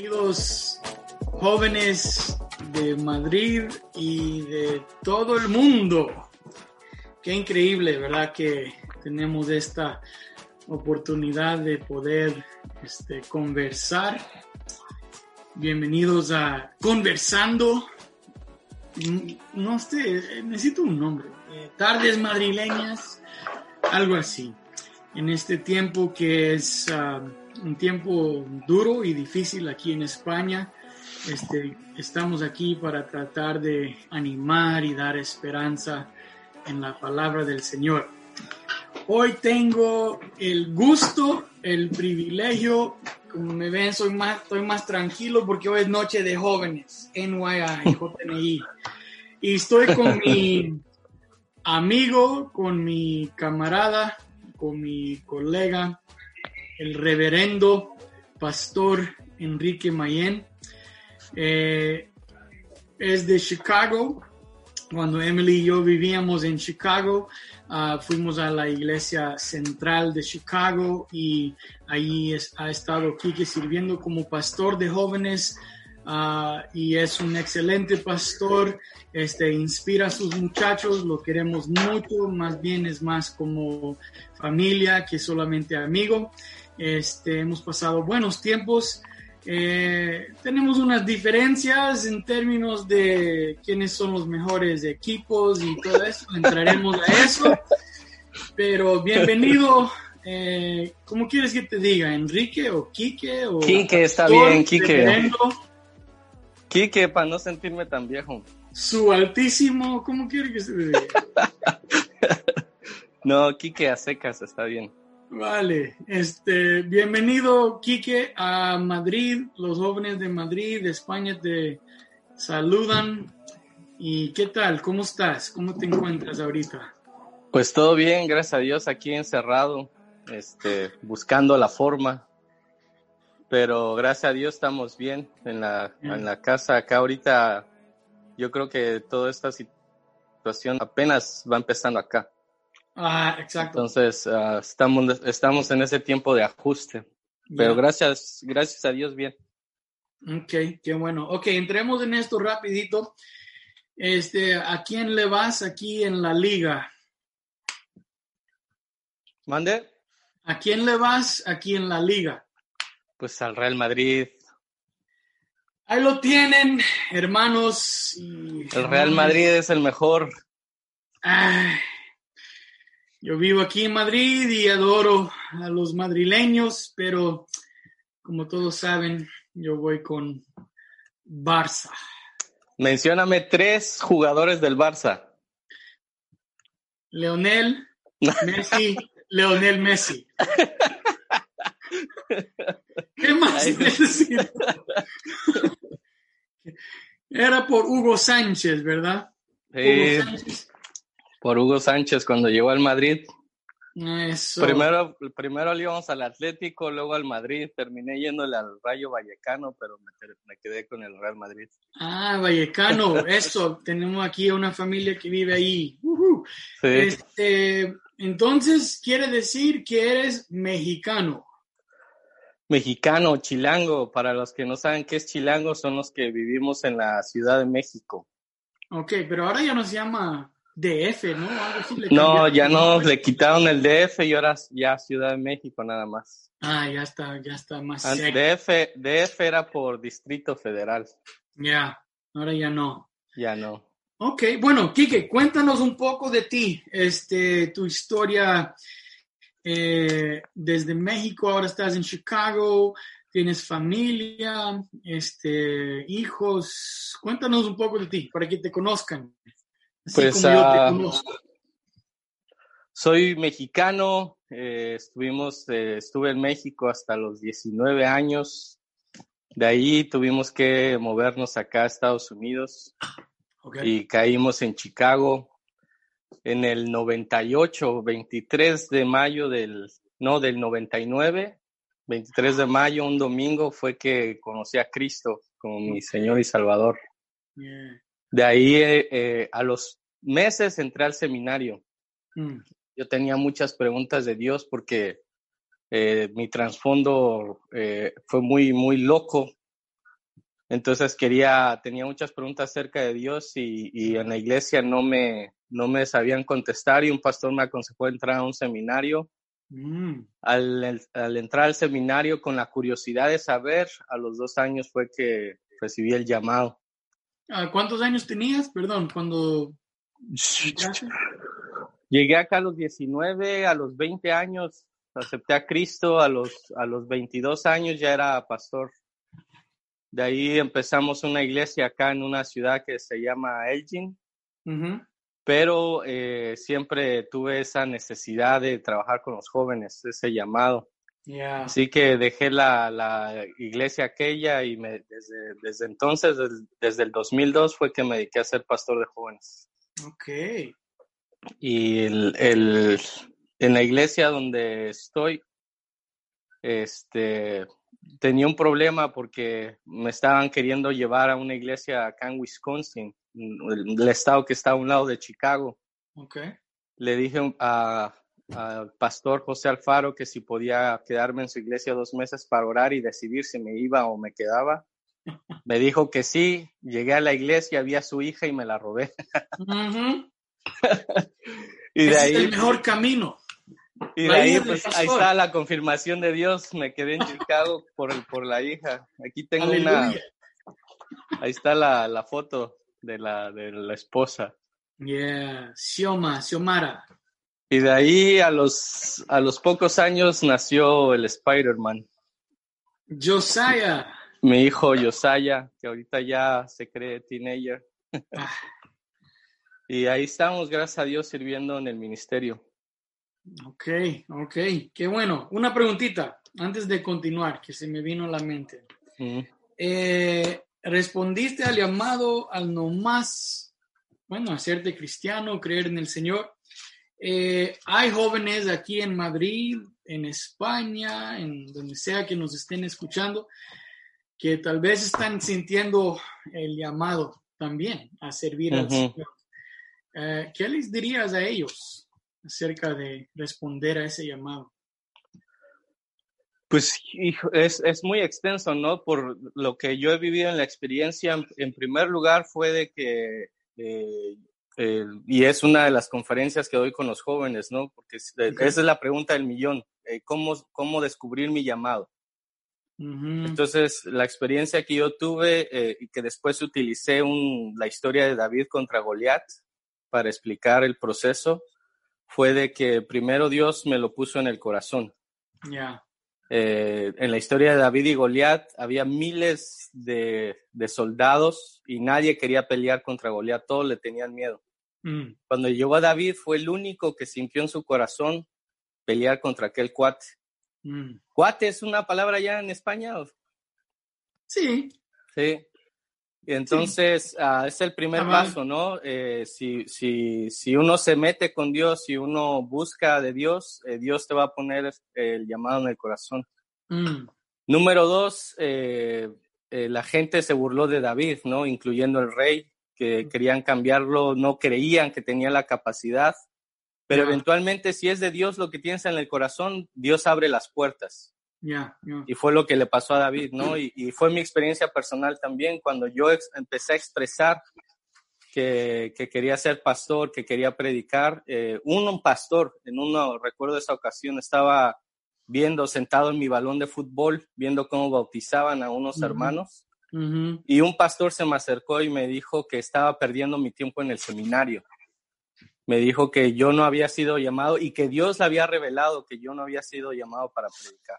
Bienvenidos jóvenes de Madrid y de todo el mundo. Qué increíble, ¿verdad? Que tenemos esta oportunidad de poder este, conversar. Bienvenidos a Conversando. No sé, necesito un nombre. Eh, tardes madrileñas, algo así. En este tiempo que es uh, un tiempo duro y difícil aquí en España, este, estamos aquí para tratar de animar y dar esperanza en la palabra del Señor. Hoy tengo el gusto, el privilegio, como me ven, soy más, estoy más tranquilo porque hoy es noche de jóvenes, NYI, JNI. Y estoy con mi amigo, con mi camarada, con mi colega, el reverendo pastor Enrique Mayen. Eh, es de Chicago. Cuando Emily y yo vivíamos en Chicago, uh, fuimos a la iglesia central de Chicago y ahí ha estado Kike sirviendo como pastor de jóvenes uh, y es un excelente pastor. Este, inspira a sus muchachos, lo queremos mucho, más bien es más como familia que solamente amigo. Este, hemos pasado buenos tiempos eh, tenemos unas diferencias en términos de quiénes son los mejores equipos y todo eso, entraremos a eso. Pero bienvenido, eh, ¿cómo quieres que te diga? ¿Enrique o Quique? O Quique, está bien, Quique. Quique, para no sentirme tan viejo. Su altísimo, ¿cómo quiere que se diga? no, Quique a secas, está bien. Vale, este, bienvenido Quique a Madrid, los jóvenes de Madrid, de España te saludan. ¿Y qué tal? ¿Cómo estás? ¿Cómo te encuentras ahorita? Pues todo bien, gracias a Dios, aquí encerrado, este, buscando la forma. Pero gracias a Dios estamos bien en la, en la casa. Acá ahorita yo creo que toda esta situación apenas va empezando acá. Ah, exacto. Entonces, uh, estamos, estamos en ese tiempo de ajuste. Pero gracias, gracias a Dios, bien. Ok, qué bueno. Ok, entremos en esto rapidito. Este, ¿a quién le vas aquí en la liga? ¿Mande? ¿A quién le vas aquí en la liga? Pues al Real Madrid. Ahí lo tienen, hermanos. Y el Real Madrid es el mejor. Ay, yo vivo aquí en Madrid y adoro a los madrileños, pero como todos saben, yo voy con Barça. Mencióname tres jugadores del Barça. Leonel, Messi, Leonel Messi. Era por Hugo Sánchez, ¿verdad? Sí. Hugo Sánchez por Hugo Sánchez cuando llegó al Madrid. Eso. Primero, primero le íbamos al Atlético, luego al Madrid, terminé yéndole al Rayo Vallecano, pero me, me quedé con el Real Madrid. Ah, Vallecano, eso, tenemos aquí una familia que vive ahí. Uh sí. este, entonces, quiere decir que eres mexicano. Mexicano, chilango, para los que no saben qué es chilango, son los que vivimos en la Ciudad de México. Ok, pero ahora ya no se llama DF, ¿no? no, ya no, le quitaron el DF y ahora ya Ciudad de México nada más. Ah, ya está, ya está más DF, DF era por Distrito Federal. Ya, ahora ya no. Ya no. Ok, bueno, Quique, cuéntanos un poco de ti, este, tu historia eh, desde México, ahora estás en Chicago, tienes familia, este, hijos, cuéntanos un poco de ti para que te conozcan. Pues uh, soy mexicano, eh, estuvimos, eh, estuve en México hasta los 19 años. De ahí tuvimos que movernos acá a Estados Unidos okay. y caímos en Chicago en el 98, 23 de mayo del, no, del 99, 23 de mayo, un domingo, fue que conocí a Cristo como mi Señor y Salvador. Yeah. De ahí eh, eh, a los meses entré al seminario. Mm. Yo tenía muchas preguntas de Dios porque eh, mi trasfondo fue muy, muy loco. Entonces quería, tenía muchas preguntas acerca de Dios y, y, en la iglesia no me, no me sabían contestar y un pastor me aconsejó entrar a un seminario. Mm. Al, al, entrar al seminario con la curiosidad de saber, a los dos años fue que recibí el llamado. ¿Cuántos años tenías? Perdón, cuando... Llegué acá a los 19, a los 20 años acepté a Cristo, a los, a los 22 años ya era pastor. De ahí empezamos una iglesia acá en una ciudad que se llama Elgin, pero eh, siempre tuve esa necesidad de trabajar con los jóvenes, ese llamado. Así que dejé la, la, iglesia aquella y me, desde, desde entonces, desde, desde, el 2002, fue que me dediqué a ser pastor de jóvenes. Ok. Y el, el, en la iglesia donde estoy, este, tenía un problema porque me estaban queriendo llevar a una iglesia acá en Wisconsin, el, estado que está a un lado de Chicago. Okay. Le dije al pastor José Alfaro que si podía quedarme en su iglesia dos meses para orar y decidir si me iba o me quedaba. Me dijo que sí, llegué a la iglesia, vi a su hija y me la robé. y de ahí, es el mejor camino. Y de ahí, pues, ahí está la confirmación de Dios. Me quedé en Chicago por, el, por la hija. Aquí tengo una. Ahí está la, la, foto de la, de la esposa. Yeah, Xioma, Xiomara. Y de ahí a los, a los pocos años nació el Spider-Man. Josiah. Mi hijo Josiah, que ahorita ya se cree teenager. Ah. y ahí estamos, gracias a Dios, sirviendo en el ministerio. Ok, ok, qué bueno. Una preguntita antes de continuar, que se me vino a la mente. Eh, ¿Respondiste al llamado al no más, bueno, hacerte cristiano, creer en el Señor? Eh, hay jóvenes aquí en Madrid, en España, en donde sea que nos estén escuchando, que tal vez están sintiendo el llamado también a servir al Señor. Eh, ¿Qué les dirías a ellos? acerca de responder a ese llamado? Pues es, es, muy extenso, ¿no? Por lo que yo he vivido en la experiencia, en, primer lugar fue de que, eh, y es una de las conferencias que doy con los jóvenes, ¿no? Porque esa es la pregunta del millón, eh, ¿cómo, ¿cómo descubrir mi llamado? Entonces, la experiencia que yo tuve eh, y que después utilicé un, la historia de David contra Goliat para explicar el proceso, fue de que primero Dios me lo puso en el corazón. Ya. Eh, en la historia de David y Goliat había miles de, soldados y nadie quería pelear contra Goliat, todos le tenían miedo. Mm. Cuando llegó a David fue el único que sintió en su corazón pelear contra aquel cuate. Mm. ¿Cuate es una palabra ya en España? Sí. Sí. Entonces, ah, es el primer paso, ¿no? Eh, si, si, si uno se mete con Dios, si uno busca de Dios, eh, Dios te va a poner el llamado en el corazón. Mm. Número dos, eh, la gente se burló de David, ¿no? Incluyendo el rey, que mm. querían cambiarlo, no creían que tenía la capacidad. Pero eventualmente, si es de Dios lo que tienes en el corazón, Dios abre las puertas. Y fue lo que le pasó a David, ¿no? Y, fue mi experiencia personal también cuando yo empecé a expresar que, quería ser pastor, que quería predicar. Eh, un, pastor, en uno, recuerdo esa ocasión, estaba viendo, sentado en mi balón de fútbol, viendo cómo bautizaban a unos hermanos. Y un pastor se me acercó y me dijo que estaba perdiendo mi tiempo en el seminario. Me dijo que yo no había sido llamado y que Dios le había revelado que yo no había sido llamado para predicar.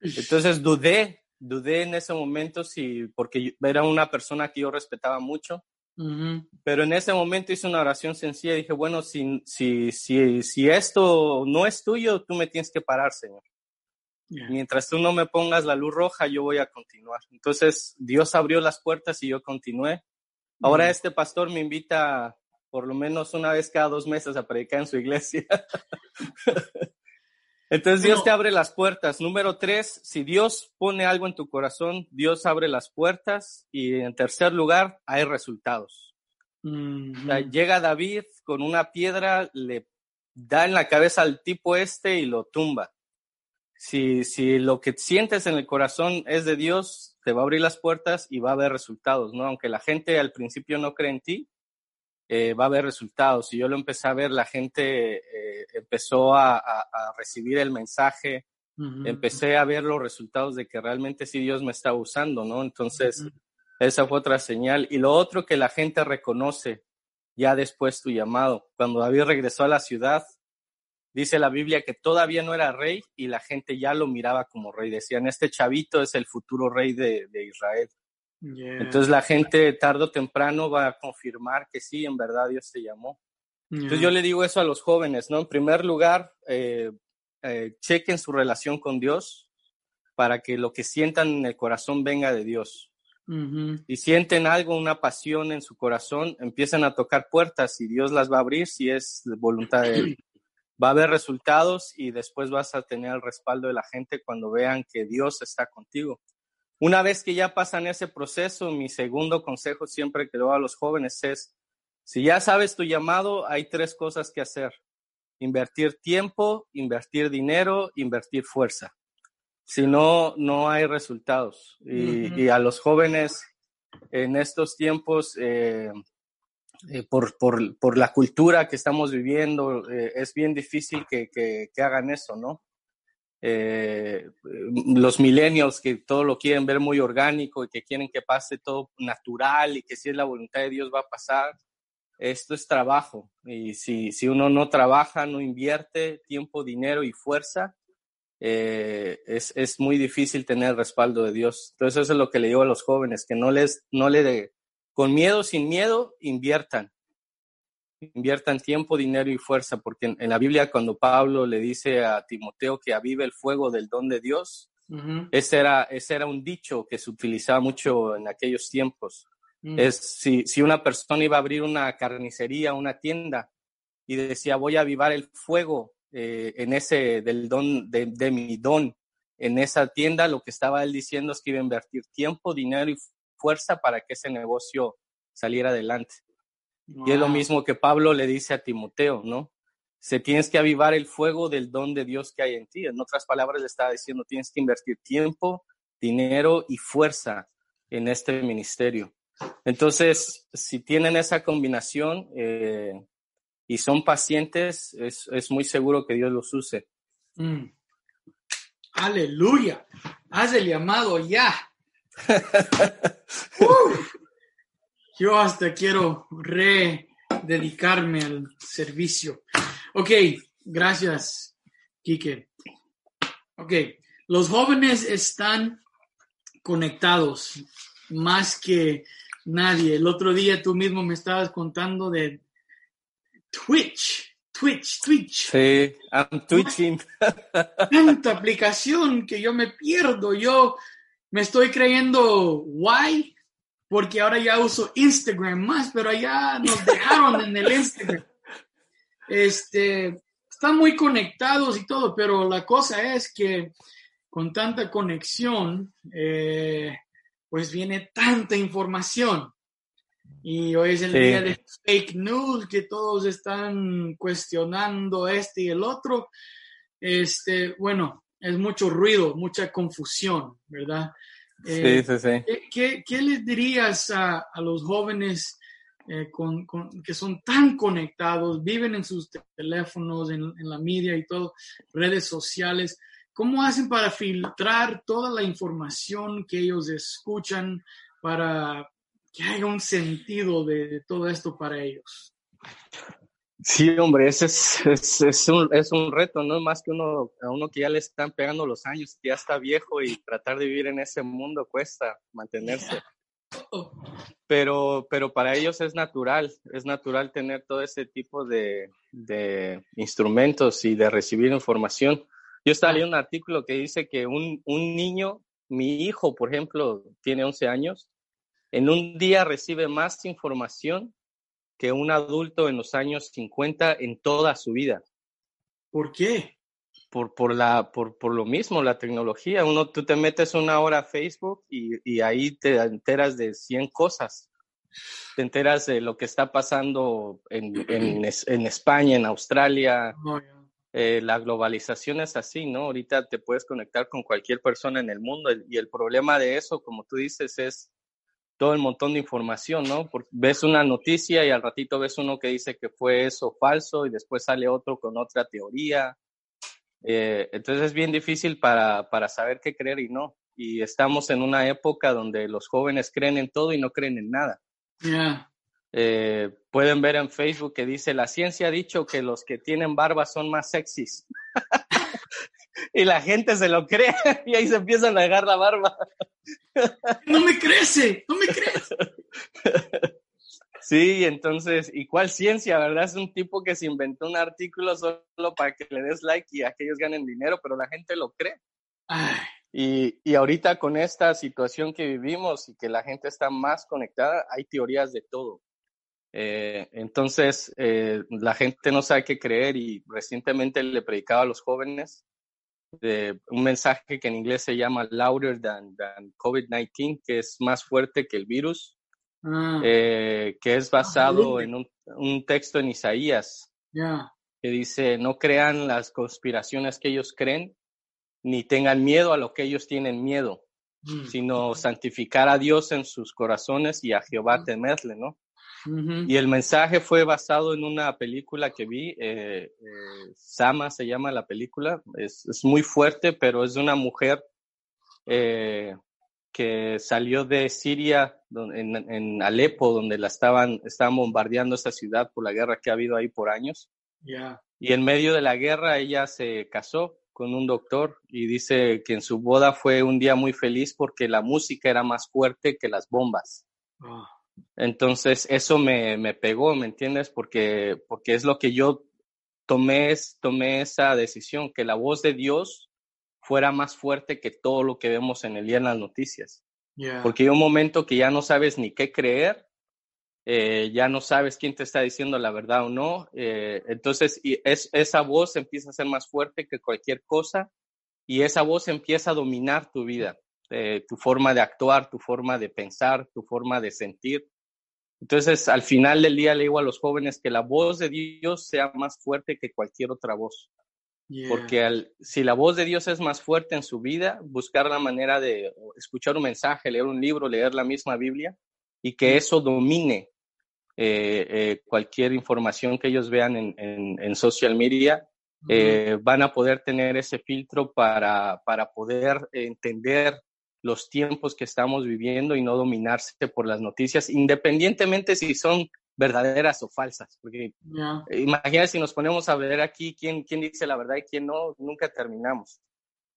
Entonces dudé, dudé en ese momento si, porque era una persona que yo respetaba mucho, pero en ese momento hice una oración sencilla y dije, bueno, si, si, si, si esto no es tuyo, tú me tienes que parar, Señor. Mientras tú no me pongas la luz roja, yo voy a continuar. Entonces Dios abrió las puertas y yo continué. Ahora este pastor me invita por lo menos una vez cada dos meses a predicar en su iglesia. Entonces Dios te abre las puertas. Número tres, si Dios pone algo en tu corazón, Dios abre las puertas. Y en tercer lugar, hay resultados. llega David con una piedra, le da en la cabeza al tipo este y lo tumba. si, si lo que sientes en el corazón es de Dios, te va a abrir las puertas y va a haber resultados, ¿no? Aunque la gente al principio no cree en ti, eh, va a haber resultados. Y yo lo empecé a ver, la gente eh, empezó a, recibir el mensaje, empecé a ver los resultados de que realmente sí Dios me está usando, ¿no? Entonces, esa fue otra señal. Y lo otro que la gente reconoce ya después tu llamado. Cuando David regresó a la ciudad, dice la Biblia que todavía no era rey y la gente ya lo miraba como rey. Decían, este chavito es el futuro rey de, Israel. Entonces la gente tarde o temprano va a confirmar que sí, en verdad Dios te llamó. Entonces yo le digo eso a los jóvenes, ¿no? En primer lugar, eh, eh, chequen su relación con Dios para que lo que sientan en el corazón venga de Dios. Y sienten algo, una pasión en su corazón, empiezan a tocar puertas y Dios las va a abrir si es voluntad de Él. Va a haber resultados y después vas a tener el respaldo de la gente cuando vean que Dios está contigo. Una vez que ya pasan ese proceso, mi segundo consejo siempre que doy a los jóvenes es, si ya sabes tu llamado, hay tres cosas que hacer. Invertir tiempo, invertir dinero, invertir fuerza. Si no, no hay resultados. Y, a los jóvenes en estos tiempos, eh, eh, por, por, por, la cultura que estamos viviendo, eh, es bien difícil que, que, que hagan eso, ¿no? Eh, los millennials que todo lo quieren ver muy orgánico y que quieren que pase todo natural y que si es la voluntad de Dios va a pasar. Esto es trabajo y si, si uno no trabaja, no invierte tiempo, dinero y fuerza, eh, es, es, muy difícil tener respaldo de Dios. Entonces eso es lo que le digo a los jóvenes, que no les, no le de, con miedo, sin miedo, inviertan inviertan tiempo, dinero y fuerza, porque en, la Biblia cuando Pablo le dice a Timoteo que avive el fuego del don de Dios, ese, era, ese era un dicho que se utilizaba mucho en aquellos tiempos. Mm. Es si, si una persona iba a abrir una carnicería, una tienda, y decía, voy a avivar el fuego eh, en ese del don, de, de mi don, en esa tienda, lo que estaba él diciendo es que iba a invertir tiempo, dinero y fuerza para que ese negocio saliera adelante. Y es lo mismo que Pablo le dice a Timoteo, ¿no? Se tienes que avivar el fuego del don de Dios que hay en ti. En otras palabras, le está diciendo, tienes que invertir tiempo, dinero y fuerza en este ministerio. Entonces, si tienen esa combinación eh, y son pacientes, es, es, muy seguro que Dios los use. Mm. Aleluya. Haz el llamado ya. yo hasta quiero rededicarme al servicio. Ok, gracias, Kike. Ok, los jóvenes están conectados más que nadie. El otro día tú mismo me estabas contando de Twitch. Twitch, Twitch. Sí, I'm twitching. Tanta aplicación que yo me pierdo. Yo me estoy creyendo guay porque ahora ya uso Instagram más, pero allá nos dejaron en el Instagram. Este, están muy conectados y todo, pero la cosa es que con tanta conexión, eh, pues viene tanta información. Y hoy es el día de fake news, que todos están cuestionando este y el otro. Este, bueno, es mucho ruido, mucha confusión, ¿verdad? Sí, sí, sí. ¿qué, qué, les dirías a, a los jóvenes eh, con, que son tan conectados, viven en sus teléfonos, en, en, la media y todo, redes sociales? ¿Cómo hacen para filtrar toda la información que ellos escuchan para que haya un sentido de, de todo esto para ellos? Sí, hombre, ese es, es, es, un, es un reto, ¿no? Más que uno, a uno que ya le están pegando los años, que ya está viejo y tratar de vivir en ese mundo cuesta mantenerse. Pero, pero para ellos es natural, es natural tener todo ese tipo de, de instrumentos y de recibir información. Yo estaba leyendo un artículo que dice que un, un niño, mi hijo, por ejemplo, tiene 11 años, en un día recibe más información que un adulto en los años 50 en toda su vida. ¿Por qué? Por, por, la, por, por lo mismo, la tecnología. Uno, tú te metes una hora a Facebook y, y, ahí te enteras de 100 cosas. Te enteras de lo que está pasando en, en, en España, en Australia, oh, eh, la globalización es así, ¿no? Ahorita te puedes conectar con cualquier persona en el mundo y el problema de eso, como tú dices, es todo el montón de información, ¿no? Porque ves una noticia y al ratito ves uno que dice que fue eso falso y después sale otro con otra teoría. Eh, entonces es bien difícil para, para saber qué creer y no. Y estamos en una época donde los jóvenes creen en todo y no creen en nada. Yeah. Eh, pueden ver en Facebook que dice, la ciencia ha dicho que los que tienen barba son más sexys. y la gente se lo cree y ahí se empiezan a dejar la barba. no me crece, no me crece. Sí, entonces, ¿y cuál ciencia, verdad? Es un tipo que se inventó un artículo solo para que le des like y aquellos ganen dinero, pero la gente lo cree. Y, y, ahorita con esta situación que vivimos y que la gente está más conectada, hay teorías de todo. Eh, entonces, eh, la gente no sabe qué creer y recientemente le predicaba a los jóvenes de un mensaje que en inglés se llama louder than, COVID-19, que es más fuerte que el virus, ah. eh, que es basado en un, un, texto en Isaías, que dice, no crean las conspiraciones que ellos creen, ni tengan miedo a lo que ellos tienen miedo, mm. sino santificar a Dios en sus corazones y a Jehová mm. temerle, ¿no? Y el mensaje fue basado en una película que vi, eh, eh, Sama se llama la película, es, es, muy fuerte, pero es de una mujer eh, que salió de Siria, en, en, Alepo, donde la estaban, estaban bombardeando esa ciudad por la guerra que ha habido ahí por años. Y en medio de la guerra ella se casó con un doctor y dice que en su boda fue un día muy feliz porque la música era más fuerte que las bombas. Ah. Entonces, eso me, me pegó, ¿me entiendes? Porque, porque es lo que yo tomé, tomé esa decisión, que la voz de Dios fuera más fuerte que todo lo que vemos en el día en las noticias. Porque hay un momento que ya no sabes ni qué creer, eh, ya no sabes quién te está diciendo la verdad o no. Eh, entonces, y es, esa voz empieza a ser más fuerte que cualquier cosa y esa voz empieza a dominar tu vida. Eh, tu forma de actuar, tu forma de pensar, tu forma de sentir. Entonces, al final del día le digo a los jóvenes que la voz de Dios sea más fuerte que cualquier otra voz. Porque al, si la voz de Dios es más fuerte en su vida, buscar la manera de escuchar un mensaje, leer un libro, leer la misma Biblia y que eso domine eh, eh, cualquier información que ellos vean en, en, social media, van a poder tener ese filtro para, para poder entender los tiempos que estamos viviendo y no dominarse por las noticias, independientemente si son verdaderas o falsas. Porque imagínate si nos ponemos a ver aquí quién, quién dice la verdad y quién no, nunca terminamos.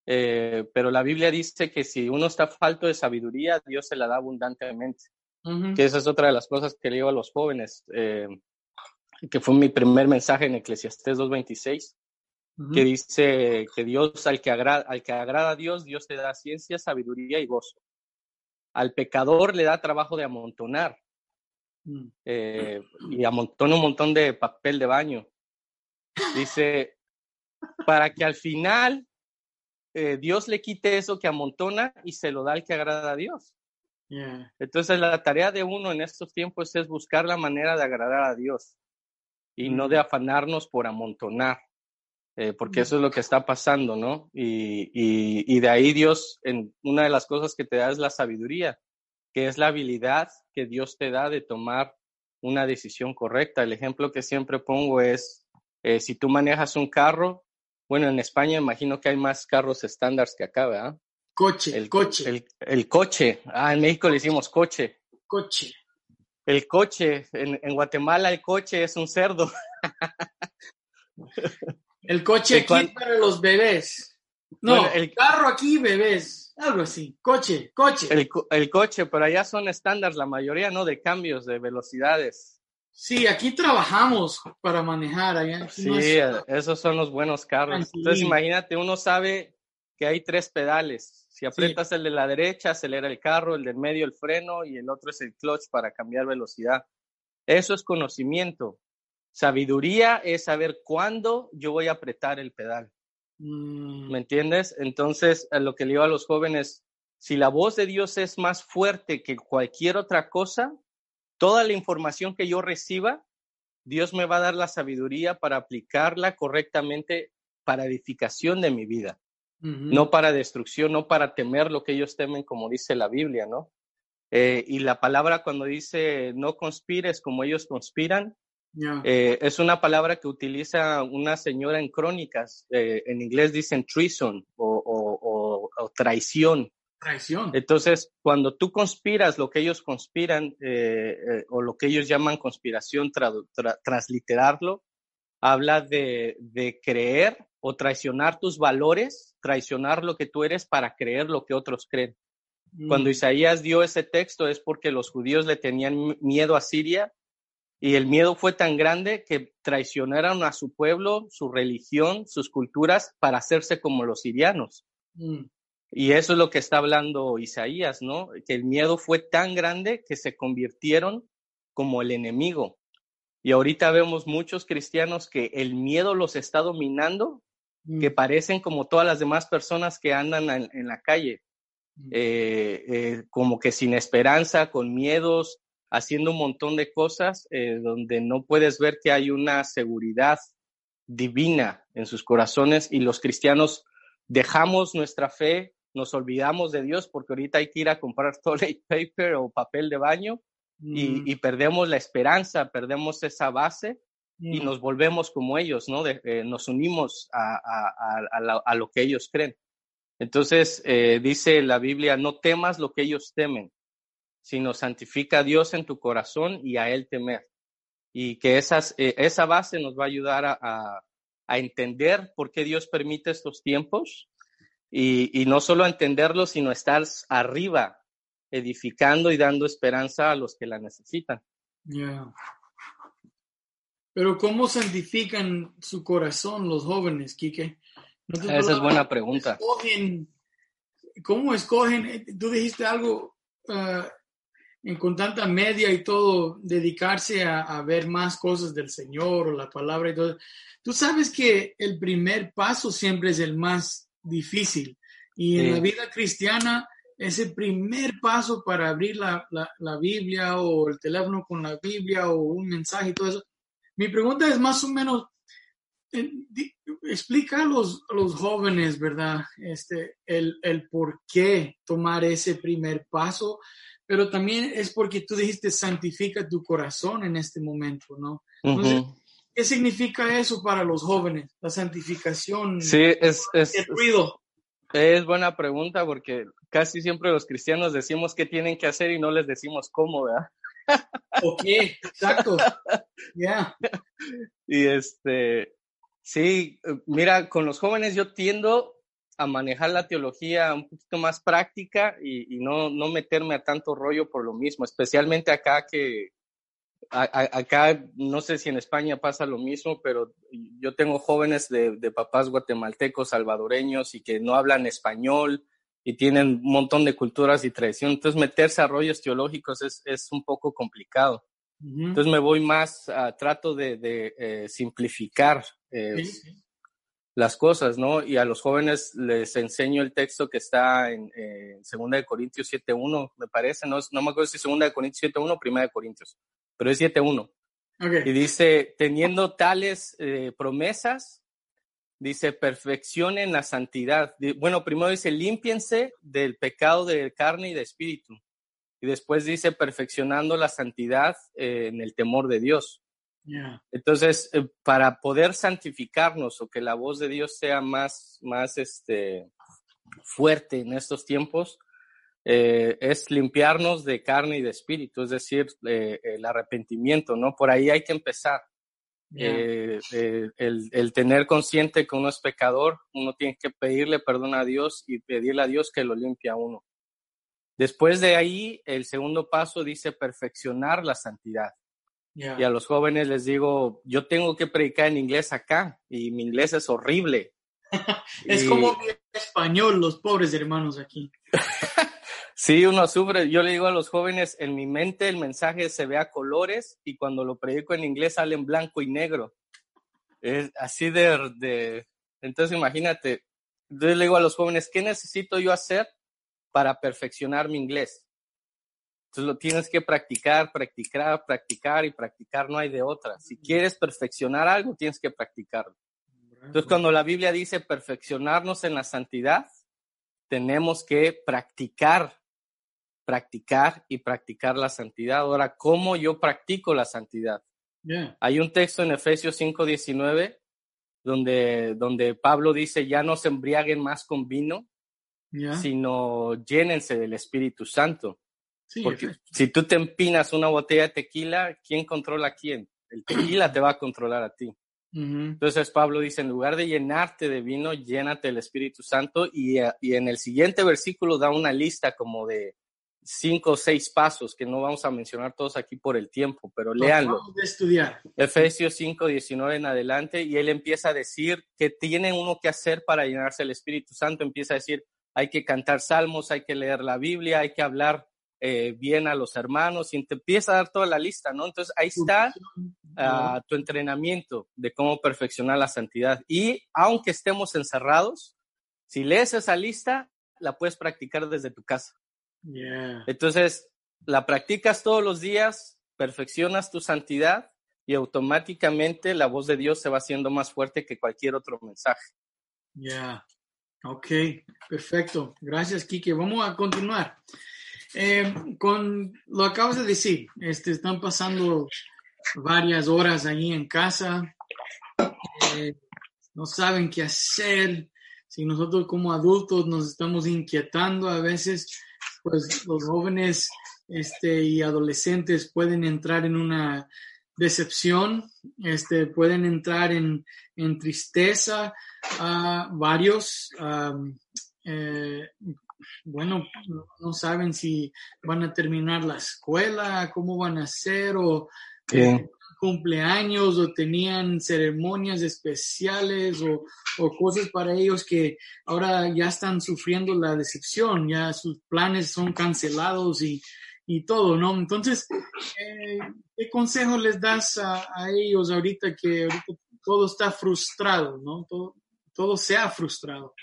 Eh, pero la Biblia dice que si uno está falto de sabiduría, Dios se la da abundantemente. Que esa es otra de las cosas que le digo a los jóvenes, eh, que fue mi primer mensaje en Eclesiastés 2.26 que dice que Dios, al que, agrada, al que agrada a Dios, Dios te da ciencia, sabiduría y gozo. Al pecador le da trabajo de amontonar. Mm. Eh, y amontona un montón de papel de baño. Dice, para que al final eh, Dios le quite eso que amontona y se lo da al que agrada a Dios. Entonces la tarea de uno en estos tiempos es buscar la manera de agradar a Dios y no de afanarnos por amontonar. Eh, porque eso es lo que está pasando, ¿no? Y, y, de ahí Dios, en una de las cosas que te da es la sabiduría, que es la habilidad que Dios te da de tomar una decisión correcta. El ejemplo que siempre pongo es, eh, si tú manejas un carro, bueno, en España imagino que hay más carros estándar que acá, ¿verdad? Coche, el coche. El, el, coche. Ah, en México le hicimos coche. Coche. El coche. En, en Guatemala el coche es un cerdo. El coche aquí para los bebés. No, el carro aquí, bebés. Algo así. Coche, coche. El, coche, pero allá son estándares la mayoría, ¿no? De cambios, de velocidades. Sí, aquí trabajamos para manejar. Allá sí, esos son los buenos carros. Entonces, imagínate, uno sabe que hay tres pedales. Si aprietas el de la derecha, acelera el carro, el del medio el freno y el otro es el clutch para cambiar velocidad. Eso es conocimiento. Sabiduría es saber cuándo yo voy a apretar el pedal. Mm. ¿Me entiendes? Entonces, a lo que le digo a los jóvenes, si la voz de Dios es más fuerte que cualquier otra cosa, toda la información que yo reciba, Dios me va a dar la sabiduría para aplicarla correctamente para edificación de mi vida, no para destrucción, no para temer lo que ellos temen, como dice la Biblia, ¿no? Eh, y la palabra cuando dice no conspires como ellos conspiran, eh, es una palabra que utiliza una señora en crónicas. Eh, en inglés dicen treason o, traición. Traición. Entonces, cuando tú conspiras lo que ellos conspiran o lo que ellos llaman conspiración, transliterarlo, habla de, de creer o traicionar tus valores, traicionar lo que tú eres para creer lo que otros creen. Cuando mm. Isaías dio ese texto es porque los judíos le tenían miedo a Siria y el miedo fue tan grande que traicionaron a su pueblo, su religión, sus culturas para hacerse como los sirianos. Mm. Y eso es lo que está hablando Isaías, ¿no? Que el miedo fue tan grande que se convirtieron como el enemigo. Y ahorita vemos muchos cristianos que el miedo los está dominando, que mm. parecen como todas las demás personas que andan en la calle eh, eh, como que sin esperanza, con miedos, haciendo un montón de cosas eh, donde no puedes ver que hay una seguridad divina en sus corazones y los cristianos dejamos nuestra fe, nos olvidamos de Dios porque ahorita hay que ir a comprar toilet paper o papel de baño y, mm. perdemos la esperanza, perdemos esa base y mm. nos volvemos como ellos, ¿no? nos unimos a, lo que ellos creen. Entonces, eh, dice la Biblia, no temas lo que ellos temen, sino santifica a Dios en tu corazón y a Él temer. Y que esas, eh, esa base nos va a ayudar a, entender por qué Dios permite estos tiempos y, no solo a entenderlo, sino estar arriba, edificando y dando esperanza a los que la necesitan. Pero ¿cómo santifican su corazón los jóvenes, Quique? Esa es buena pregunta. ¿Cómo escogen? Eh, tú dijiste algo ah, con tanta media y todo, dedicarse a, ver más cosas del Señor o la palabra y todo. Tú sabes que el primer paso siempre es el más difícil. Y en la vida cristiana, ese primer paso para abrir la, la, Biblia o el teléfono con la Biblia o un mensaje y todo eso. Mi pregunta es más o menos, explica a los, los, jóvenes, ¿verdad? Este, el, el por qué tomar ese primer paso, pero también es porque tú dijiste santifica tu corazón en este momento, ¿no? ¿qué significa eso para los jóvenes? La santificación. Sí, es, es, el ruido. Es buena pregunta porque casi siempre los cristianos decimos qué tienen que hacer y no les decimos cómo, ¿verdad? Ok, exacto. Ya. Y este, Sí, mira, con los jóvenes yo tiendo a manejar la teología un poquito más práctica y, no, no, meterme a tanto rollo por lo mismo, especialmente acá que, acá no sé si en España pasa lo mismo, pero yo tengo jóvenes de, de, papás guatemaltecos, salvadoreños y que no hablan español y tienen un montón de culturas y tradiciones, entonces meterse a rollos teológicos es, es un poco complicado. Entonces me voy más, trato de, eh, simplificar eh, las cosas, ¿no? Y a los jóvenes les enseño el texto que está en, eh, 2 de Corintios 7.1, me parece, no, no me acuerdo si 2 de Corintios 7.1 o 1 de Corintios, pero es 7.1. Y dice, teniendo tales eh, promesas, dice, perfeccionen la santidad. Bueno, primero dice, límpiense del pecado de carne y de espíritu y después dice perfeccionando la santidad eh, en el temor de Dios. Entonces, eh, para poder santificarnos o que la voz de Dios sea más, más este, fuerte en estos tiempos, eh, es limpiarnos de carne y de espíritu, es decir, el arrepentimiento, ¿no? Por ahí hay que empezar. el, el, tener consciente que uno es pecador, uno tiene que pedirle perdón a Dios y pedirle a Dios que lo limpie a uno. Después de ahí, el segundo paso dice perfeccionar la santidad. Y a los jóvenes les digo, yo tengo que predicar en inglés acá y mi inglés es horrible. es como como español, los pobres hermanos aquí. sí, uno sufre. Yo le digo a los jóvenes, en mi mente el mensaje se ve a colores y cuando lo predico en inglés sale en blanco y negro. Es así de, de... Entonces imagínate, yo le digo a los jóvenes, ¿qué necesito yo hacer para perfeccionar mi inglés. Entonces lo tienes que practicar, practicar, practicar y practicar, no hay de otra. Si quieres perfeccionar algo, tienes que practicarlo. Entonces, cuando la Biblia dice perfeccionarnos en la santidad, tenemos que practicar, practicar y practicar la santidad. Ahora, ¿cómo yo practico la santidad? Hay un texto en Efesios 5:19 donde, donde Pablo dice, ya no se embriaguen más con vino, sino llénense del Espíritu Santo. Porque si tú te empinas una botella de tequila, ¿quién controla a quién? El tequila te va a controlar a ti. Entonces Pablo dice, en lugar de llenarte de vino, llénate del Espíritu Santo y, eh, y, en el siguiente versículo da una lista como de cinco o seis pasos que no vamos a mencionar todos aquí por el tiempo, pero léanlo. de estudiar. Efesios 5, 19 en adelante y él empieza a decir que tiene uno que hacer para llenarse del Espíritu Santo. Empieza a decir, hay que cantar salmos, hay que leer la Biblia, hay que hablar eh, bien a los hermanos y te empieza a dar toda la lista, ¿no? Entonces ahí está uh, tu entrenamiento de cómo perfeccionar la santidad. Y aunque estemos encerrados, si lees esa lista, la puedes practicar desde tu casa. Entonces, la practicas todos los días, perfeccionas tu santidad y automáticamente la voz de Dios se va haciendo más fuerte que cualquier otro mensaje. Ya, ok, perfecto. Gracias, Kike. Vamos a continuar. Eh, con lo acabas de decir, este, están pasando varias horas ahí en casa, eh, no saben qué hacer. Si nosotros como adultos nos estamos inquietando a veces, pues los jóvenes este, y adolescentes pueden entrar en una decepción, este, pueden entrar en, en tristeza, a varios. Eh, bueno, no saben si van a terminar la escuela, cómo van a hacer, o eh, cumpleaños, o tenían ceremonias especiales, o, cosas para ellos que ahora ya están sufriendo la decepción, ya sus planes son cancelados y, todo, ¿no? Entonces, eh, ¿qué consejo les das a, ellos ahorita que todo está frustrado, ¿no? Todo, todo se ha frustrado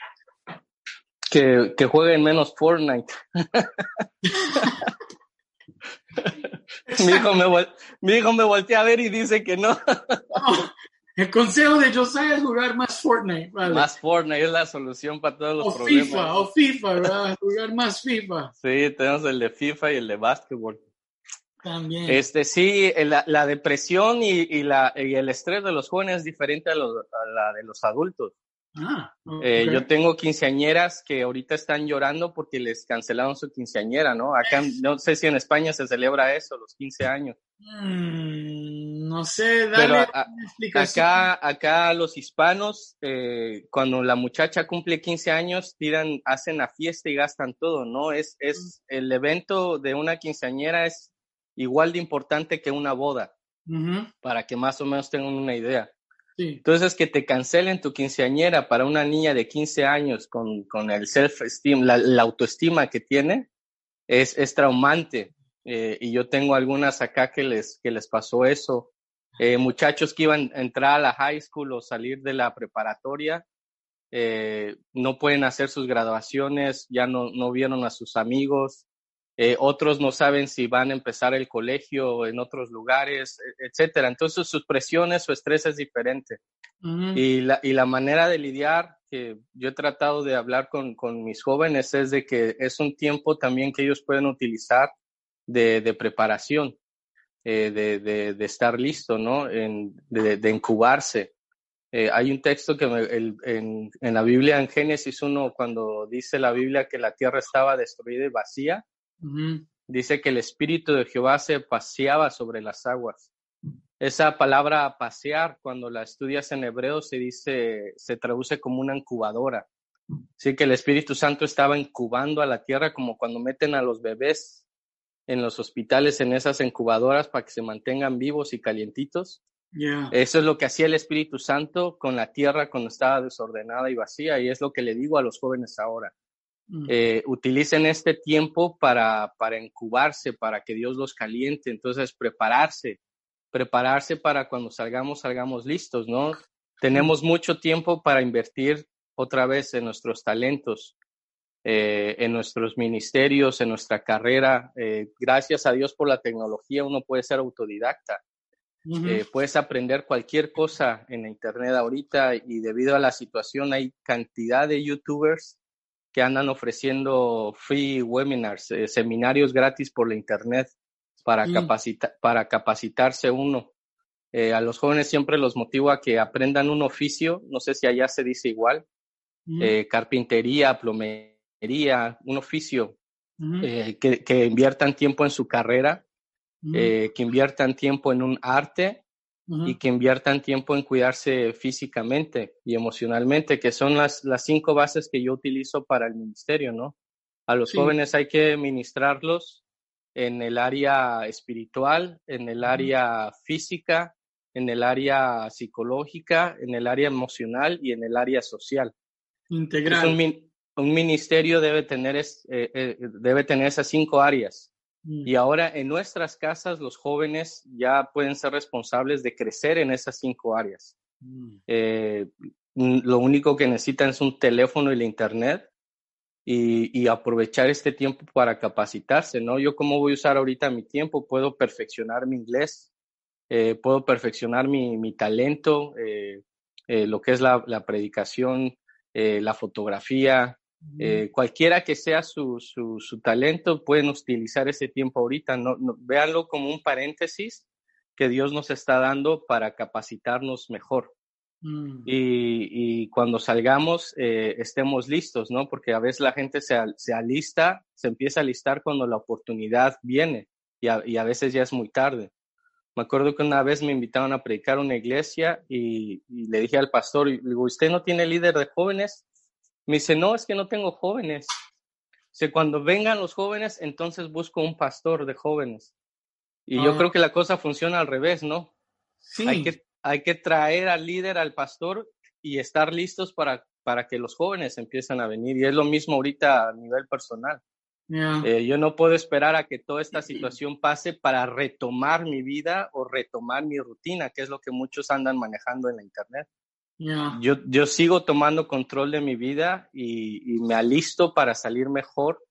que, que jueguen menos Fortnite. mi, hijo me mi hijo me voltea a ver y dice que no. el consejo de Josiah es jugar más Fortnite. Más Fortnite es la solución para todos los o problemas. FIFA, o FIFA, ¿verdad? Jugar más FIFA. Sí, tenemos el de FIFA y el de básquetbol. También. Este, sí, la, la depresión y, y, la, y el estrés de los jóvenes es diferente a, los, a la de los adultos. Ah, eh, yo tengo quinceañeras que ahorita están llorando porque les cancelaron su quinceañera, ¿no? Acá, no sé si en España se celebra eso, los 15 años. Mm, no sé, dale Pero acá, acá los hispanos, eh, cuando la muchacha cumple 15 años, tiran, hacen la fiesta y gastan todo, ¿no? Es, es, el evento de una quinceañera es igual de importante que una boda, para que más o menos tengan una idea. Entonces, que te cancelen tu quinceañera para una niña de 15 años con, con el self-esteem, la, autoestima que tiene, es, es traumante. Eh, y yo tengo algunas acá que les, que les pasó eso. Eh, muchachos que iban a entrar a la high school o salir de la preparatoria, eh, no pueden hacer sus graduaciones, ya no, no vieron a sus amigos, eh, otros no saben si van a empezar el colegio en otros lugares, e, etcétera. Entonces, sus presiones, su estrés es diferente. y, la, y la manera de lidiar que yo he tratado de hablar con, con mis jóvenes es de que es un tiempo también que ellos pueden utilizar de, de preparación, eh, de, de, de, estar listo, ¿no? En, de, incubarse. Eh, hay un texto que el, en, en, la Biblia, en Génesis 1, cuando dice la Biblia que la tierra estaba destruida y vacía, Dice que el Espíritu de Jehová se paseaba sobre las aguas. Esa palabra pasear, cuando la estudias en hebreo, se dice, se traduce como una incubadora. Así que el Espíritu Santo estaba incubando a la tierra como cuando meten a los bebés en los hospitales en esas incubadoras para que se mantengan vivos y calientitos. Eso es lo que hacía el Espíritu Santo con la tierra cuando estaba desordenada y vacía y es lo que le digo a los jóvenes ahora. Eh, utilicen este tiempo para, para incubarse, para que Dios los caliente. Entonces, prepararse, prepararse para cuando salgamos, salgamos listos, ¿no? Tenemos mucho tiempo para invertir otra vez en nuestros talentos, eh, en nuestros ministerios, en nuestra carrera. Eh, gracias a Dios por la tecnología, uno puede ser autodidacta. Eh, puedes aprender cualquier cosa en Internet ahorita y debido a la situación hay cantidad de YouTubers que andan ofreciendo free webinars, eh, seminarios gratis por la Internet para, para capacitarse uno. Eh, a los jóvenes siempre los motivo a que aprendan un oficio, no sé si allá se dice igual, carpintería, plomería, un oficio, que, que inviertan tiempo en su carrera eh, que inviertan tiempo en un arte y que inviertan tiempo en cuidarse físicamente y emocionalmente, que son las, las cinco bases que yo utilizo para el ministerio, ¿no? A los jóvenes hay que ministrarlos en el área espiritual, en el área física, en el área psicológica, en el área emocional y en el área social. Integral. Un, ministerio debe tener, es, eh, eh, debe tener esas cinco áreas. Y mm. ahora en nuestras casas los jóvenes ya pueden ser responsables de crecer en esas cinco áreas. Mm. Eh, lo único que necesitan es un teléfono y la internet y, aprovechar este tiempo para capacitarse, ¿no? Yo cómo voy a usar ahorita mi tiempo, puedo perfeccionar mi inglés, eh, puedo perfeccionar mi, talento, eh, lo que es la, la predicación, la fotografía, eh, cualquiera que sea su, su, talento, pueden utilizar ese tiempo ahorita. No, véanlo como un paréntesis que Dios nos está dando para capacitarnos mejor. Mm. Y, cuando salgamos, eh, estemos listos, ¿no? Porque a veces la gente se, se, alista, se empieza a alistar cuando la oportunidad viene y a, y a, veces ya es muy tarde. Me acuerdo que una vez me invitaron a predicar una iglesia y, y le dije al pastor, digo, ¿usted no tiene líder de jóvenes? Me dice, no, es que no tengo jóvenes. Dice, cuando vengan los jóvenes, entonces busco un pastor de jóvenes. Y yo ah. creo que la cosa funciona al revés, ¿no? Sí. Hay que, hay que traer al líder, al pastor y estar listos para, para que los jóvenes empiecen a venir. Y es lo mismo ahorita a nivel personal. Eh, yo no puedo esperar a que toda esta situación pase para retomar mi vida o retomar mi rutina, que es lo que muchos andan manejando en la Internet. Yo, yo sigo tomando control de mi vida y, me alisto para salir mejor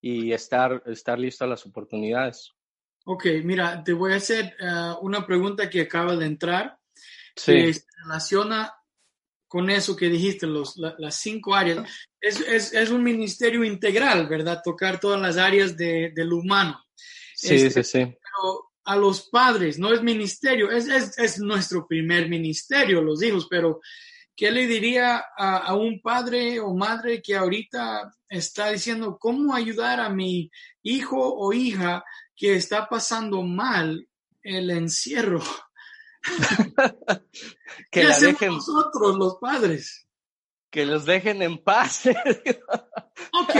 y estar, estar listo a las oportunidades. Ok, mira, te voy a hacer eh, una pregunta que acaba de entrar, que se relaciona con eso que dijiste, los, las cinco áreas. Es, es, es, un ministerio integral, ¿verdad? Tocar todas las áreas de, del humano. Sí, este, sí, sí a los padres, no es ministerio, es, es, nuestro primer ministerio, los hijos, pero ¿qué le diría a, un padre o madre que ahorita está diciendo cómo ayudar a mi hijo o hija que está pasando mal el encierro? que ¿Qué hacemos nosotros los padres? Que los dejen en paz. ok,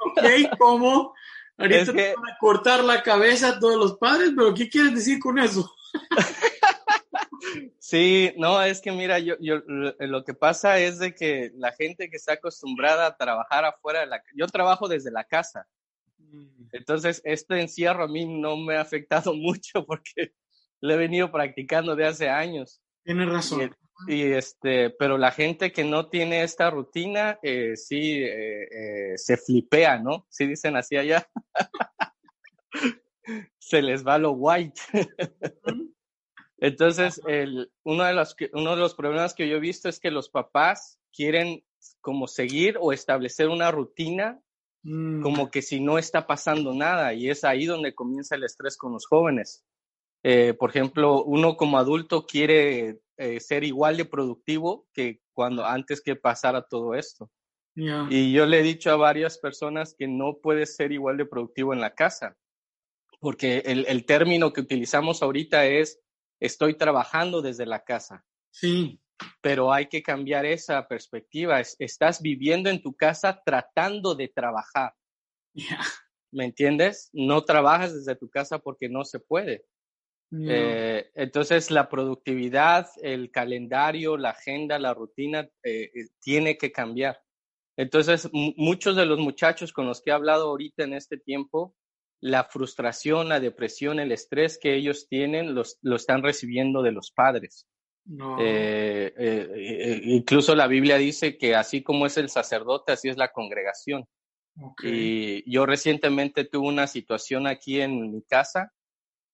ok, ¿cómo? Ahorita te van a cortar la cabeza a todos los padres, pero ¿qué quieres decir con eso? sí, no, es que mira, yo, yo lo que pasa es de que la gente que está acostumbrada a trabajar afuera de la yo trabajo desde la casa. Mm. Entonces, este encierro a mí no me ha afectado mucho porque lo he venido practicando de hace años. Tienes razón. Y este, pero la gente que no tiene esta rutina, eh, sí eh, eh, se flipea, ¿no? Sí dicen así allá. se les va lo white. Entonces, el, uno, de los, uno de los problemas que yo he visto es que los papás quieren como seguir o establecer una rutina mm. como que si no está pasando nada y es ahí donde comienza el estrés con los jóvenes. Por ejemplo, uno como adulto quiere eh, ser igual de productivo que cuando antes que pasara todo esto. Y yo le he dicho a varias personas que no puedes ser igual de productivo en la casa, porque el, el término que utilizamos ahorita es estoy trabajando desde la casa. Sí. Pero hay que cambiar esa perspectiva. Estás viviendo en tu casa tratando de trabajar. ¿Me entiendes? No trabajas desde tu casa porque no se puede. Eh, entonces, la productividad, el calendario, la agenda, la rutina eh, eh, tiene que cambiar. Entonces, muchos de los muchachos con los que he hablado ahorita en este tiempo, la frustración, la depresión, el estrés que ellos tienen, los, lo están recibiendo de los padres. incluso la Biblia dice que así como es el sacerdote, así es la congregación. Y yo recientemente tuve una situación aquí en mi casa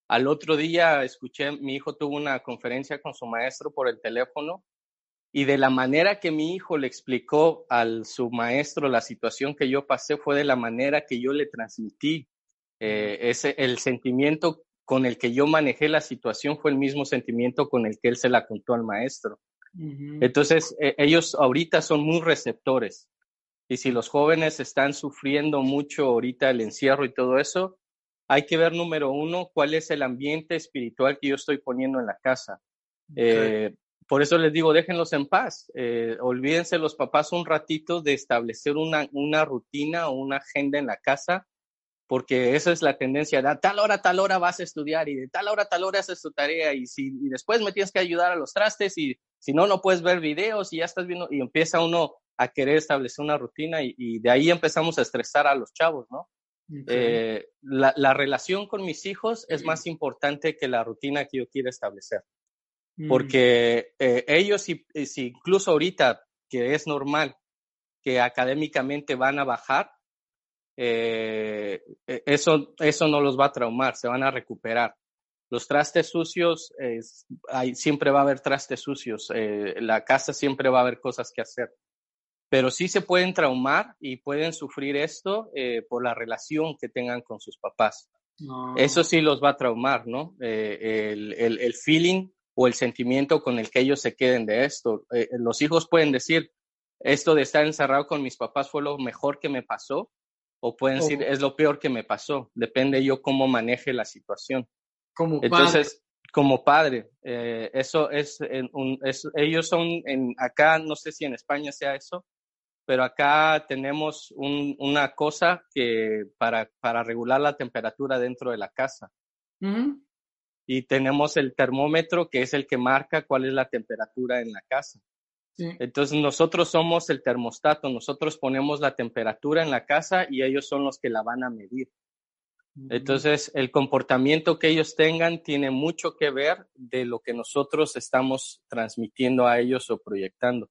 Al otro día escuché, mi hijo tuvo una conferencia con su maestro por el teléfono y de la manera que mi hijo le explicó al su maestro la situación que yo pasé fue de la manera que yo le transmití. Eh, ese, el sentimiento con el que yo manejé la situación fue el mismo sentimiento con el que él se la contó al maestro. Entonces, eh, ellos ahorita son muy receptores. Y si los jóvenes están sufriendo mucho ahorita el encierro y todo eso, hay que ver, número uno, cuál es el ambiente espiritual que yo estoy poniendo en la casa. Eh, por eso les digo, déjenlos en paz. Eh, olvídense los papás un ratito de establecer una, una rutina o una agenda en la casa, porque esa es la tendencia. De tal hora, tal hora vas a estudiar y de tal hora, tal hora haces tu tarea y, si, y después me tienes que ayudar a los trastes y si no, no puedes ver videos y ya estás viendo y empieza uno a querer establecer una rutina y de ahí empezamos a estresar a los chavos, ¿no? Eh, la, relación con mis hijos es más importante que la rutina que yo quiero establecer. Mm. Porque eh, ellos, si, si, incluso ahorita, que es normal que académicamente van a bajar, eh, e, eso, eso no los va a traumar, se van a recuperar. Los trastes sucios, hay, siempre va a haber trastes sucios, la casa siempre va a haber cosas que hacer pero sí se pueden traumar y pueden sufrir esto eh, por la relación que tengan con sus papás. Eso sí los va a traumar, ¿no? Eh, el, el, el, feeling o el sentimiento con el que ellos se queden de esto. Eh, los hijos pueden decir, esto de estar encerrado con mis papás fue lo mejor que me pasó, o pueden decir, es lo peor que me pasó. Depende yo cómo maneje la situación. Como Entonces, como padre, eso es, un, es, ellos son, en, acá no sé si en España sea eso, pero acá tenemos una cosa que para, para regular la temperatura dentro de la casa. Y tenemos el termómetro que es el que marca cuál es la temperatura en la casa. Entonces nosotros somos el termostato, nosotros ponemos la temperatura en la casa y ellos son los que la van a medir. Entonces el comportamiento que ellos tengan tiene mucho que ver de lo que nosotros estamos transmitiendo a ellos o proyectando.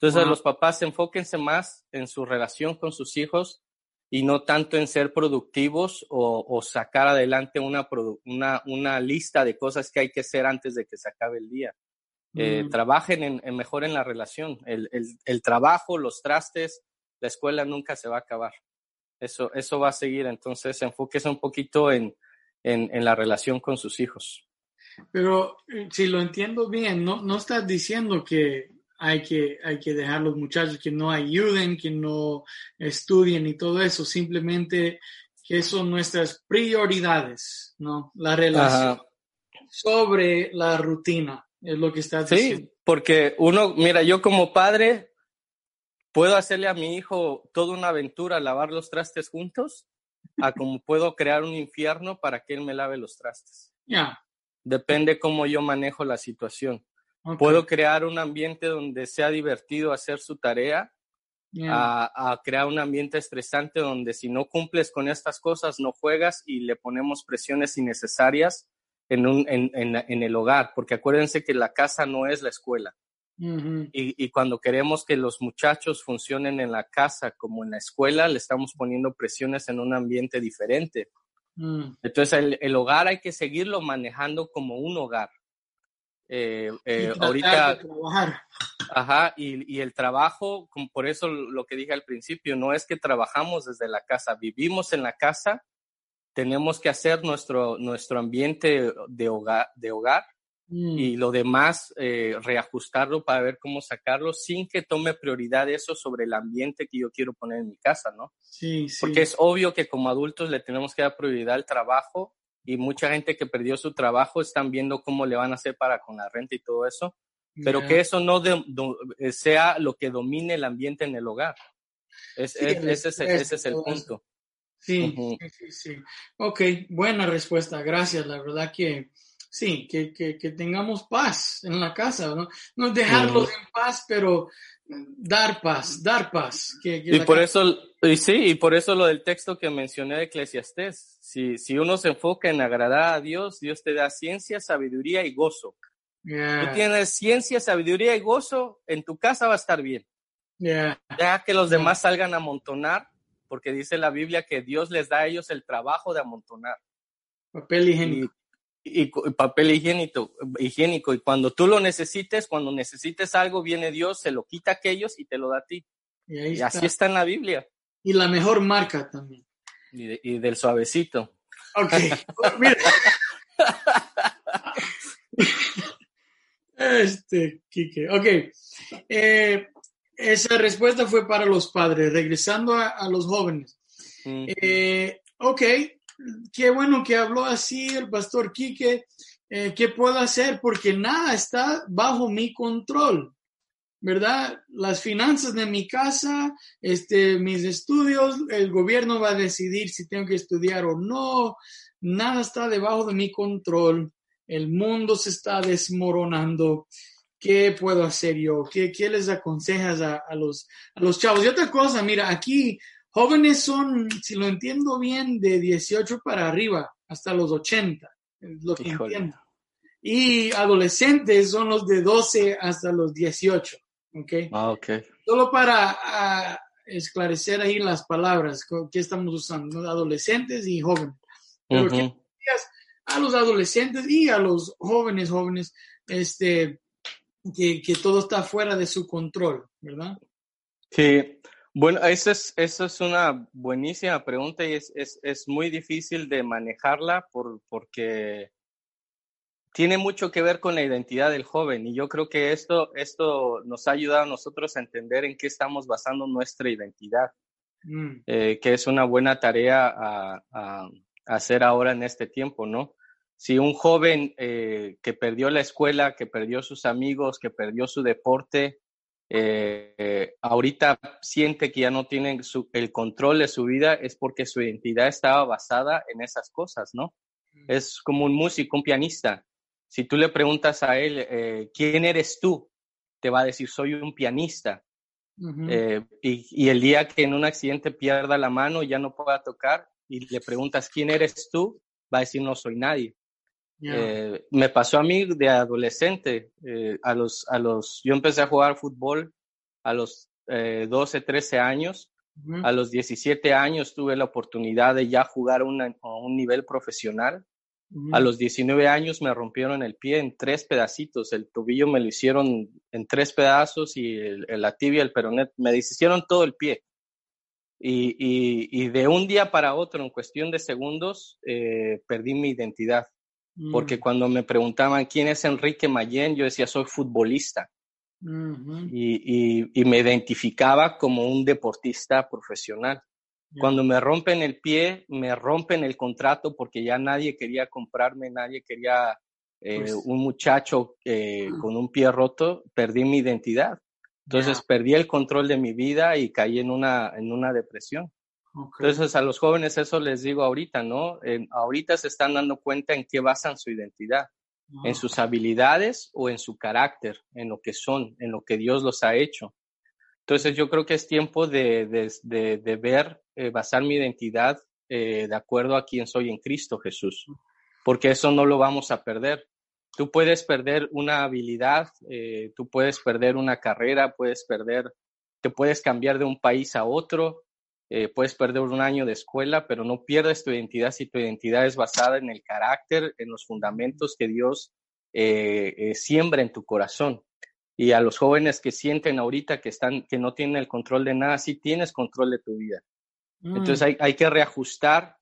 Entonces, los papás enfóquense más en su relación con sus hijos y no tanto en ser productivos o, sacar adelante una, una, una, lista de cosas que hay que hacer antes de que se acabe el día. Eh, mm. trabajen en, mejor en la relación. El, el, el, trabajo, los trastes, la escuela nunca se va a acabar. Eso, eso va a seguir. Entonces, enfóquese un poquito en, en, en la relación con sus hijos. Pero eh, si lo entiendo bien, no, no estás diciendo que hay que, hay que dejar los muchachos que no ayuden, que no estudien y todo eso, simplemente que son nuestras prioridades, ¿no? La relación sobre la rutina, es lo que estás diciendo. Sí, porque uno, mira, yo como padre puedo hacerle a mi hijo toda una aventura, lavar los trastes juntos, a como puedo crear un infierno para que él me lave los trastes. Ya. Depende cómo yo manejo la situación. Puedo crear un ambiente donde sea divertido hacer su tarea, a, crear un ambiente estresante donde si no cumples con estas cosas no juegas y le ponemos presiones innecesarias en, un, en, en, el hogar, porque acuérdense que la casa no es la escuela. y, y, cuando queremos que los muchachos funcionen en la casa como en la escuela, le estamos poniendo presiones en un ambiente diferente. Mm. Entonces el, el, hogar hay que seguirlo manejando como un hogar. Eh, eh, ahorita, ajá, y, y, el trabajo, por eso lo que dije al principio, no es que trabajamos desde la casa, vivimos en la casa, tenemos que hacer nuestro, nuestro ambiente de hogar, de hogar mm. y lo demás eh, reajustarlo para ver cómo sacarlo sin que tome prioridad eso sobre el ambiente que yo quiero poner en mi casa, ¿no? Sí, sí. Porque es obvio que como adultos le tenemos que dar prioridad al trabajo y mucha gente que perdió su trabajo están viendo cómo le van a hacer para con la renta y todo eso, pero que eso no eh, sea lo que domine el ambiente en el hogar. ese, es, ese, es, el punto. Sí, sí, sí. Ok, buena respuesta, gracias. La verdad que sí, que, que, que tengamos paz en la casa, ¿no? No dejarlos en paz, pero dar paz, dar paz. Que, y por eso, y sí, y por eso lo del texto que mencioné de Eclesiastés. Si, si uno se enfoca en agradar a Dios, Dios te da ciencia, sabiduría y gozo. Tú tienes ciencia, sabiduría y gozo, en tu casa va a estar bien. Ya que los demás salgan a amontonar, porque dice la Biblia que Dios les da a ellos el trabajo de amontonar. Papel higiénico. Y, papel higiénico, higiénico. Y cuando tú lo necesites, cuando necesites algo, viene Dios, se lo quita a aquellos y te lo da a ti. Y, así está en la Biblia. Y la mejor marca también. Y, del suavecito. Ok. Mira. este, Kike. Ok. Eh, esa respuesta fue para los padres. Regresando a, los jóvenes. Eh, ok, qué bueno que habló así el pastor Quique. Eh, ¿Qué puedo hacer? Porque nada está bajo mi control, ¿verdad? Las finanzas de mi casa, este, mis estudios, el gobierno va a decidir si tengo que estudiar o no. Nada está debajo de mi control. El mundo se está desmoronando. ¿Qué puedo hacer yo? ¿Qué, qué les aconsejas a, a, los, a los chavos? Y otra cosa, mira, aquí Jóvenes son, si lo entiendo bien, de 18 para arriba, hasta los 80, lo que entiendo. Y adolescentes son los de 12 hasta los 18, ¿ok? Ah, ok. Solo para esclarecer ahí las palabras que estamos usando, adolescentes y jóvenes. a los adolescentes y a los jóvenes, jóvenes, este, que, que todo está fuera de su control, ¿verdad? Sí, bueno, esa es, esa es una buenísima pregunta y es, es, es muy difícil de manejarla por, porque tiene mucho que ver con la identidad del joven y yo creo que esto, esto nos ha ayudado a nosotros a entender en qué estamos basando nuestra identidad, mm. eh, que es una buena tarea a, a, hacer ahora en este tiempo, ¿no? Si un joven eh, que perdió la escuela, que perdió sus amigos, que perdió su deporte, eh, ahorita siente que ya no tiene el control de su vida es porque su identidad estaba basada en esas cosas, ¿no? Mm. Es como un músico, un pianista. Si tú le preguntas a él, eh, ¿quién eres tú? Te va a decir, soy un pianista. Eh, y, y, el día que en un accidente pierda la mano, ya no pueda tocar, y le preguntas, ¿quién eres tú? Va a decir, no soy nadie. Eh, me pasó a mí de adolescente, eh, a los, a los, yo empecé a jugar fútbol a los 12, eh, 13 años. A los 17 años tuve la oportunidad de ya jugar a un nivel profesional. A los 19 años me rompieron el pie en tres pedacitos. El tobillo me lo hicieron en tres pedazos y el, la tibia, el peronet, me deshicieron todo el pie. Y, y, de un día para otro, en cuestión de segundos, perdí mi identidad porque mm. cuando me preguntaban quién es Enrique Mayen, yo decía soy futbolista. y, me identificaba como un deportista profesional. Cuando me rompen el pie, me rompen el contrato porque ya nadie quería comprarme, nadie quería eh, pues un muchacho eh, ah. con un pie roto, perdí mi identidad. Entonces perdí el control de mi vida y caí en una, en una depresión. Entonces a los jóvenes eso les digo ahorita, ¿no? ahorita se están dando cuenta en qué basan su identidad, en sus habilidades o en su carácter, en lo que son, en lo que Dios los ha hecho. Entonces yo creo que es tiempo de, de, de, ver, eh, basar mi identidad eh, de acuerdo a quién soy en Cristo Jesús, porque eso no lo vamos a perder. Tú puedes perder una habilidad, eh, tú puedes perder una carrera, puedes perder, te puedes cambiar de un país a otro, eh, puedes perder un año de escuela, pero no pierdes tu identidad si tu identidad es basada en el carácter, en los fundamentos que Dios eh, eh, siembra en tu corazón. Y a los jóvenes que sienten ahorita que, están, que no tienen el control de nada, sí tienes control de tu vida. Mm. Entonces hay, hay, que reajustar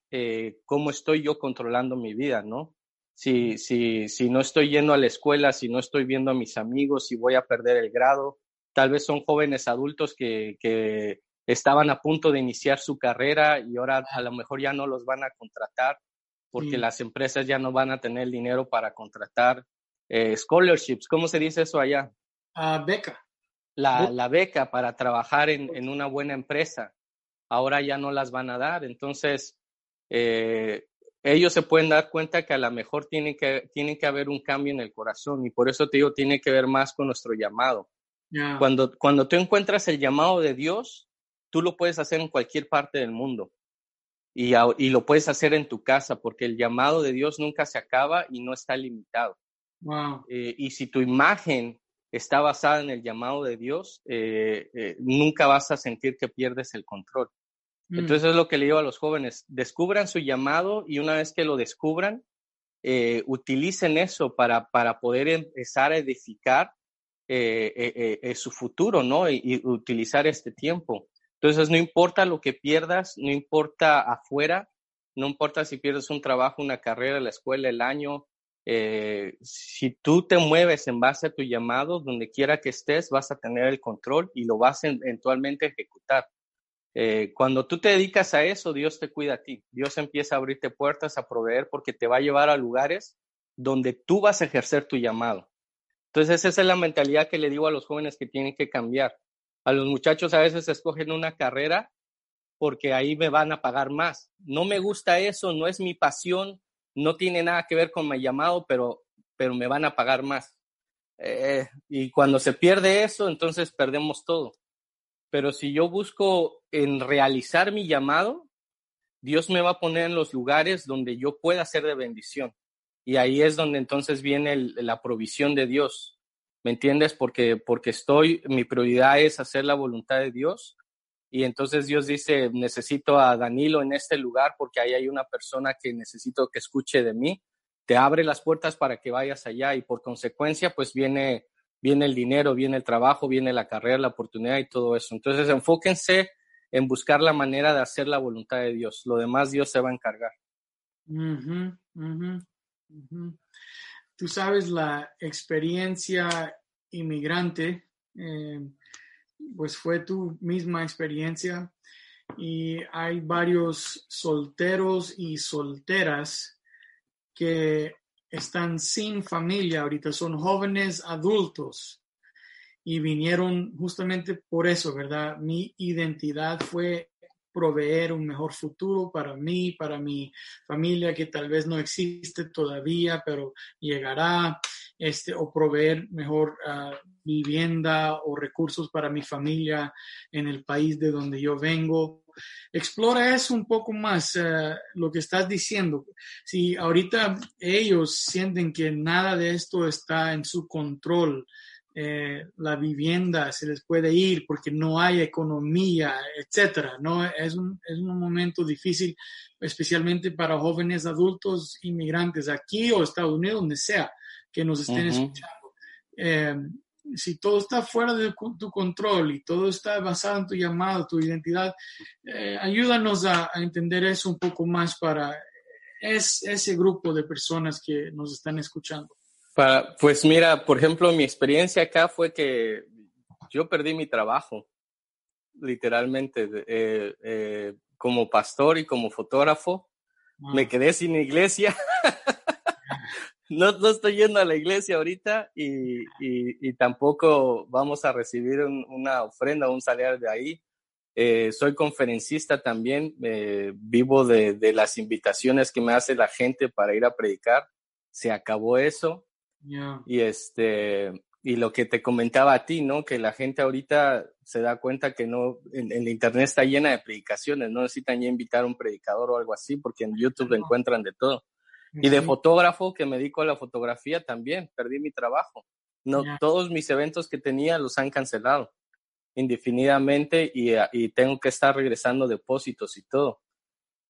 cómo estoy yo controlando mi vida, ¿no? Si, si, si no estoy yendo a la escuela, si no estoy viendo a mis amigos, si voy a perder el grado, tal vez son jóvenes adultos que, que estaban a punto de iniciar su carrera y ahora a lo mejor ya no los van a contratar porque las empresas ya no van a tener dinero para contratar eh, scholarships. ¿Cómo se dice eso allá? Uh, beca. La, la, beca para trabajar en, en, una buena empresa. Ahora ya no las van a dar. Entonces, eh, ellos se pueden dar cuenta que a lo mejor tiene que, tiene que haber un cambio en el corazón y por eso te digo, tiene que ver más con nuestro llamado. Cuando, cuando tú encuentras el llamado de Dios, tú lo puedes hacer en cualquier parte del mundo y, y, lo puedes hacer en tu casa porque el llamado de Dios nunca se acaba y no está limitado. Eh, y si tu imagen está basada en el llamado de Dios, eh, eh, nunca vas a sentir que pierdes el control. Mm. Entonces es lo que le digo a los jóvenes, descubran su llamado y una vez que lo descubran, utilicen eso para, para poder empezar a edificar eh, eh, su futuro, ¿no? Y, utilizar este tiempo. Entonces, no importa lo que pierdas, no importa afuera, no importa si pierdes un trabajo, una carrera, la escuela, el año, si tú te mueves en base a tu llamado, donde quiera que estés, vas a tener el control y lo vas a eventualmente ejecutar. Eh, cuando tú te dedicas a eso, Dios te cuida a ti. Dios empieza a abrirte puertas, a proveer, porque te va a llevar a lugares donde tú vas a ejercer tu llamado. Entonces, esa es la mentalidad que le digo a los jóvenes que tienen que cambiar. A los muchachos a veces escogen una carrera porque ahí me van a pagar más. No me gusta eso, no es mi pasión, no tiene nada que ver con mi llamado, pero, pero me van a pagar más. Eh, y cuando se pierde eso, entonces perdemos todo. Pero si yo busco en realizar mi llamado, Dios me va a poner en los lugares donde yo pueda ser de bendición. Y ahí es donde entonces viene la provisión de Dios. ¿Me entiendes? Porque, porque estoy, mi prioridad es hacer la voluntad de Dios. Y entonces Dios dice, necesito a Danilo en este lugar porque ahí hay una persona que necesito que escuche de mí. Te abre las puertas para que vayas allá y por consecuencia pues viene viene el dinero, viene el trabajo, viene la carrera, la oportunidad y todo eso. Entonces enfóquense en buscar la manera de hacer la voluntad de Dios. Lo demás Dios se va a encargar. Tú sabes la experiencia inmigrante, eh, pues fue tu misma experiencia y hay varios solteros y solteras que están sin familia ahorita, son jóvenes adultos y vinieron justamente por eso, ¿verdad? Mi identidad fue proveer un mejor futuro para mí, para mi familia que tal vez no existe todavía, pero llegará, este, o proveer mejor ah, vivienda o recursos para mi familia en el país de donde yo vengo. Explora eso un poco más, eh, lo que estás diciendo. Si ahorita ellos sienten que nada de esto está en su control, eh, la vivienda se les puede ir porque no hay economía, etcétera. No es un, es un momento difícil, especialmente para jóvenes adultos inmigrantes aquí o Estados Unidos, donde sea que nos estén escuchando. Eh, si todo está fuera de tu control y todo está basado en tu llamado, tu identidad, eh, ayúdanos a, entender eso un poco más para ese grupo de personas que nos están escuchando. Pues mira, por ejemplo, mi experiencia acá fue que yo perdí mi trabajo, literalmente, eh, eh, como pastor y como fotógrafo. Me quedé sin iglesia. no, no, estoy yendo a la iglesia ahorita y, y, tampoco vamos a recibir una ofrenda o un salario de ahí. Eh, soy conferencista también, vivo de, de, las invitaciones que me hace la gente para ir a predicar. Se acabó eso. Y este y lo que te comentaba a ti, ¿no? Que la gente ahorita se da cuenta que no, en, el internet está llena de predicaciones, no necesitan ya invitar a un predicador o algo así, porque en YouTube encuentran de todo. Y de fotógrafo, que me dedico a la fotografía también, perdí mi trabajo. No, todos mis eventos que tenía los han cancelado indefinidamente y, ah, y, tengo que estar regresando depósitos y todo.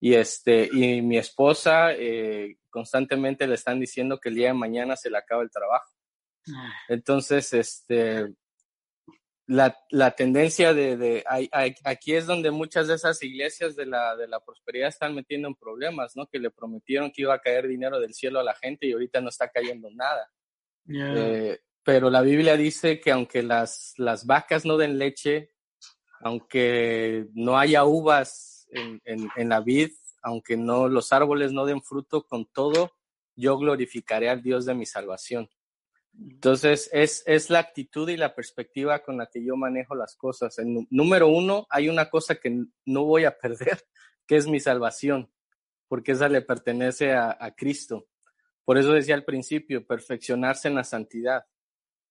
Y, este, y mi esposa eh, constantemente le están diciendo que el día de mañana se le acaba el trabajo. Ah. Entonces, este, la, la tendencia de, de aquí es donde muchas de esas iglesias de la, de la prosperidad están metiendo en problemas, ¿no? Que le prometieron que iba a caer dinero del cielo a la gente y ahorita no está cayendo nada. Eh, pero la Biblia dice que aunque las, las vacas no den leche, aunque no haya uvas en, en, en la vid, aunque no los árboles no den fruto, con todo, yo glorificaré al Dios de mi salvación. Entonces, es, es la actitud y la perspectiva con la que yo manejo las cosas. En, número uno, hay una cosa que no voy a perder, que es mi salvación, porque esa le pertenece a, a Cristo. Por eso decía al principio, perfeccionarse en la santidad,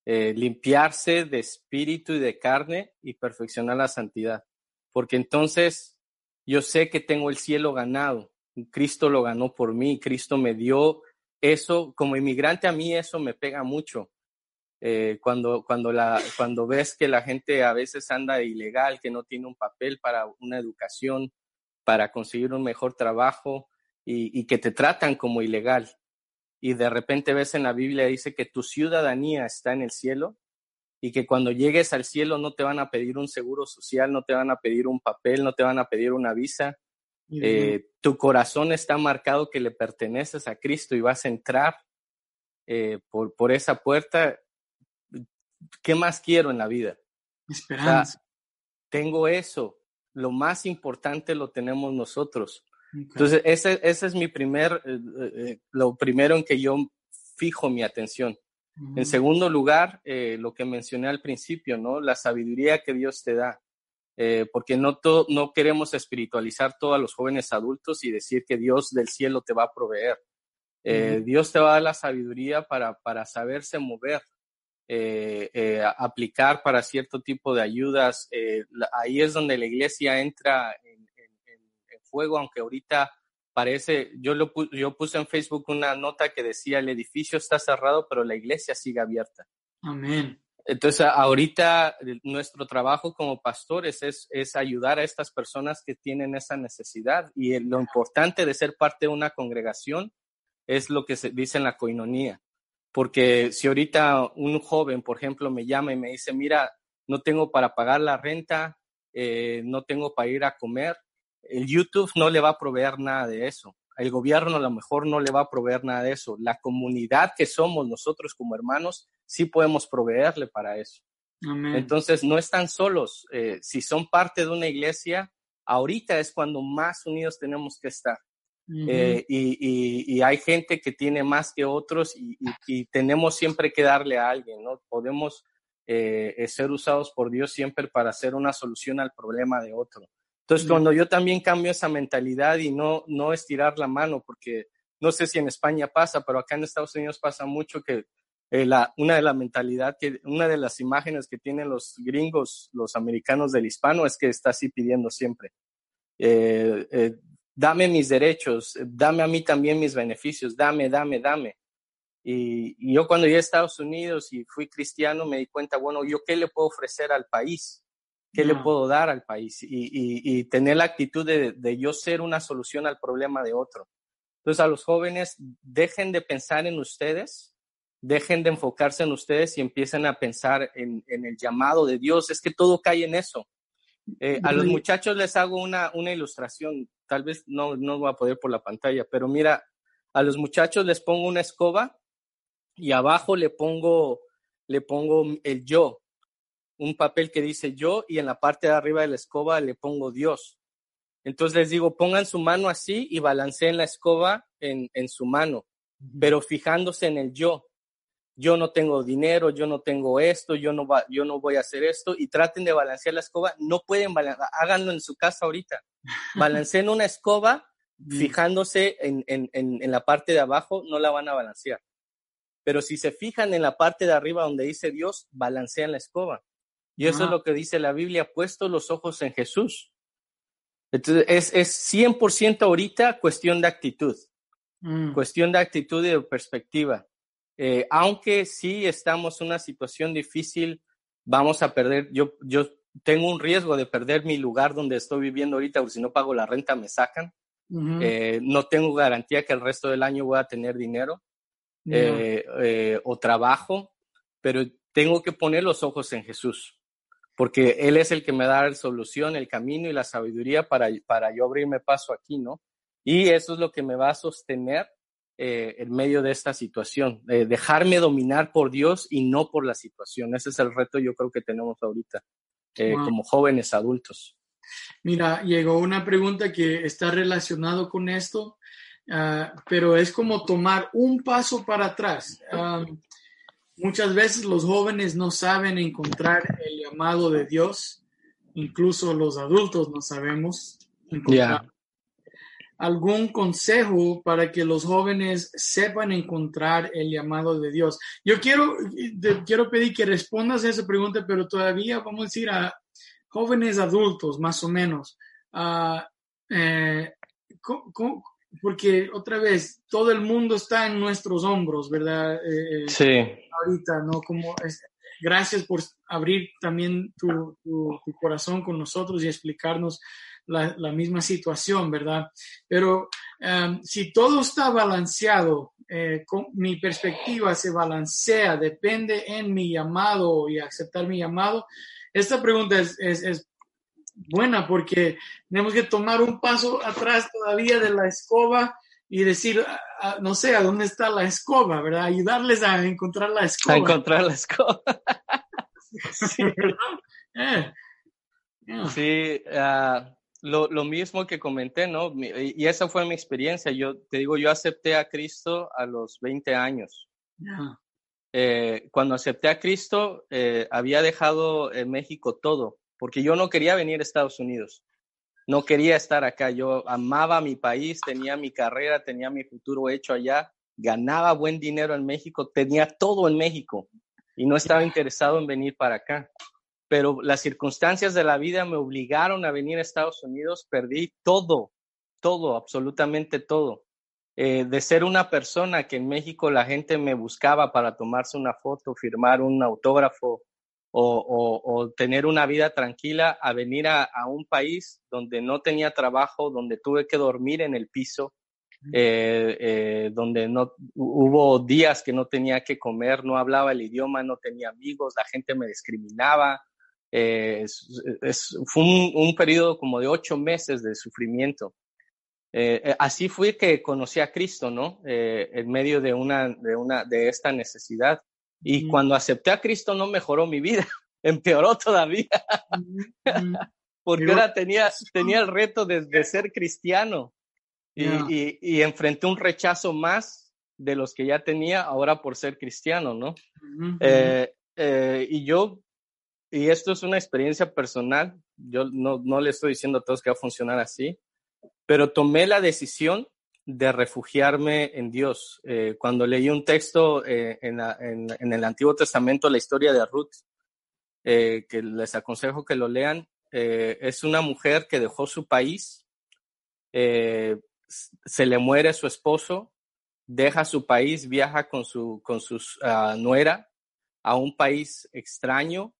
eh, limpiarse de espíritu y de carne y perfeccionar la santidad. Porque entonces yo sé que tengo el cielo ganado. Cristo lo ganó por mí, Cristo me dio eso, como inmigrante a mí eso me pega mucho. Eh, cuando, cuando, la, cuando ves que la gente a veces anda ilegal, que no tiene un papel para una educación, para conseguir un mejor trabajo y, que te tratan como ilegal. y de repente ves en la Biblia dice que tu ciudadanía está en el cielo y que cuando llegues al cielo no te van a pedir un seguro social, no te van a pedir un papel, no te van a pedir una visa. Eh, tu corazón está marcado que le perteneces a Cristo y vas a entrar eh, por, por esa puerta. ¿Qué más quiero en la vida? Esperanza. tengo eso. Lo más importante lo tenemos nosotros. Entonces, ese, ese, es mi primer, eh, lo primero en que yo fijo mi atención. En segundo lugar, eh, lo que mencioné al principio, ¿no? La sabiduría que Dios te da. Eh, porque no, no queremos espiritualizar todos los jóvenes adultos y decir que Dios del cielo te va a proveer. Eh, Dios te va a dar la sabiduría para, para saberse mover, aplicar para cierto tipo de ayudas. ahí es donde la iglesia entra en, en fuego, aunque ahorita parece, yo, lo, yo puse en Facebook una nota que decía, el edificio está cerrado, pero la iglesia sigue abierta. Amén. Entonces, ahorita nuestro trabajo como pastores es, es ayudar a estas personas que tienen esa necesidad. Y lo importante de ser parte de una congregación es lo que se dice en la coinonía. Porque si ahorita un joven, por ejemplo, me llama y me dice, mira, no tengo para pagar la renta, eh, no tengo para ir a comer, el YouTube no le va a proveer nada de eso. El gobierno a lo mejor no le va a proveer nada de eso. La comunidad que somos nosotros como hermanos, sí podemos proveerle para eso. Entonces, no están solos. Eh, si son parte de una iglesia, ahorita es cuando más unidos tenemos que estar. Eh, y, hay gente que tiene más que otros y, tenemos siempre que darle a alguien, ¿no? Podemos eh, ser usados por Dios siempre para hacer una solución al problema de otro. Entonces, cuando yo también cambio esa mentalidad y no, no estirar la mano, porque no sé si en España pasa, pero acá en Estados Unidos pasa mucho que eh, la, una de la mentalidad, que, una de las imágenes que tienen los gringos, los americanos del hispano, es que está así pidiendo siempre. Eh, eh, dame mis derechos, dame a mí también mis beneficios, dame, dame, dame. Y, y, yo cuando llegué a Estados Unidos y fui cristiano me di cuenta, bueno, ¿yo qué le puedo ofrecer al país? ¿Qué le puedo dar al país? Y, tener la actitud de, yo ser una solución al problema de otro. Entonces, a los jóvenes, dejen de pensar en ustedes, dejen de enfocarse en ustedes y empiecen a pensar en, el llamado de Dios. Es que todo cae en eso. Eh, a los muchachos les hago una, una ilustración, tal vez no, no voy a poder por la pantalla, pero mira, a los muchachos les pongo una escoba y abajo le pongo, le pongo el yo, un papel que dice yo y en la parte de arriba de la escoba le pongo Dios. Entonces les digo, pongan su mano así y balanceen la escoba en, su mano, pero fijándose en el yo. Yo no tengo dinero, yo no tengo esto, yo no, va, yo no voy a hacer esto y traten de balancear la escoba. No pueden balancear, háganlo en su casa ahorita. Balanceen una escoba fijándose en, en la parte de abajo, no la van a balancear. Pero si se fijan en la parte de arriba donde dice Dios, balancean la escoba. Y eso es lo que dice la Biblia, puesto los ojos en Jesús. Entonces, es, es 100% ahorita cuestión de actitud, mm. cuestión de actitud y de perspectiva. Eh, aunque sí estamos en una situación difícil, vamos a perder, yo, yo tengo un riesgo de perder mi lugar donde estoy viviendo ahorita, porque si no pago la renta me sacan. Eh, no tengo garantía que el resto del año voy a tener dinero eh, o trabajo, pero tengo que poner los ojos en Jesús porque Él es el que me da la solución, el camino y la sabiduría para, para yo abrirme paso aquí, ¿no? Y eso es lo que me va a sostener eh, en medio de esta situación, dejarme dominar por Dios y no por la situación. Ese es el reto yo creo que tenemos ahorita eh, como jóvenes adultos. Mira, llegó una pregunta que está relacionado con esto, ah, pero es como tomar un paso para atrás. Ah, Muchas veces los jóvenes no saben encontrar el llamado de Dios, incluso los adultos no sabemos encontrar. ¿Algún consejo para que los jóvenes sepan encontrar el llamado de Dios? Yo quiero, quiero pedir que respondas a esa pregunta, pero todavía vamos a decir a jóvenes adultos, más o menos. Uh, eh, porque otra vez, todo el mundo está en nuestros hombros, ¿verdad? Eh, eh, sí. Ahorita, ¿no? Como gracias por abrir también tu, corazón con nosotros y explicarnos la, misma situación, ¿verdad? Pero em, si todo está balanceado eh, mi perspectiva se balancea, depende en mi llamado y aceptar mi llamado. Esta pregunta es, es, buena porque tenemos que tomar un paso atrás todavía de la escoba y decir, no sé, ¿a dónde está la escoba? ¿Verdad? Ayudarles a encontrar la escoba. A encontrar la escoba. sí, ¿verdad? Sí, ah, lo, lo, mismo que comenté, ¿no? Y esa fue mi experiencia. Yo te digo, yo acepté a Cristo a los 20 años. Eh, cuando acepté a Cristo, eh, había dejado en México todo, porque yo no quería venir a Estados Unidos. No quería estar acá. Yo amaba mi país, tenía mi carrera, tenía mi futuro hecho allá, ganaba buen dinero en México, tenía todo en México y no estaba interesado en venir para acá pero las circunstancias de la vida me obligaron a venir a Estados Unidos, perdí todo, todo, absolutamente todo. Eh, de ser una persona que en México la gente me buscaba para tomarse una foto, firmar un autógrafo o, tener una vida tranquila, a venir a, un país donde no tenía trabajo, donde tuve que dormir en el piso, eh, eh, donde no hubo días que no tenía que comer, no hablaba el idioma, no tenía amigos, la gente me discriminaba, eh, es, fue un, periodo como de ocho meses de sufrimiento. Así fue que conocí a Cristo, ¿no? en medio de una, de una, de esta necesidad. Y cuando acepté a Cristo no mejoró mi vida, empeoró todavía. Porque ahora tenía, tenía el reto de, ser cristiano. Y, y, y, enfrenté un rechazo más de los que ya tenía ahora por ser cristiano, ¿no? y yo y esto es una experiencia personal, yo no, no le estoy diciendo a todos que va a funcionar así, pero tomé la decisión de refugiarme en Dios. Eh, cuando leí un texto eh, en, en, el Antiguo Testamento, la historia de Ruth, eh, que les aconsejo que lo lean, es una mujer que dejó su país, se le muere su esposo, deja su país, viaja con su con sus, uh, nuera a un país extraño,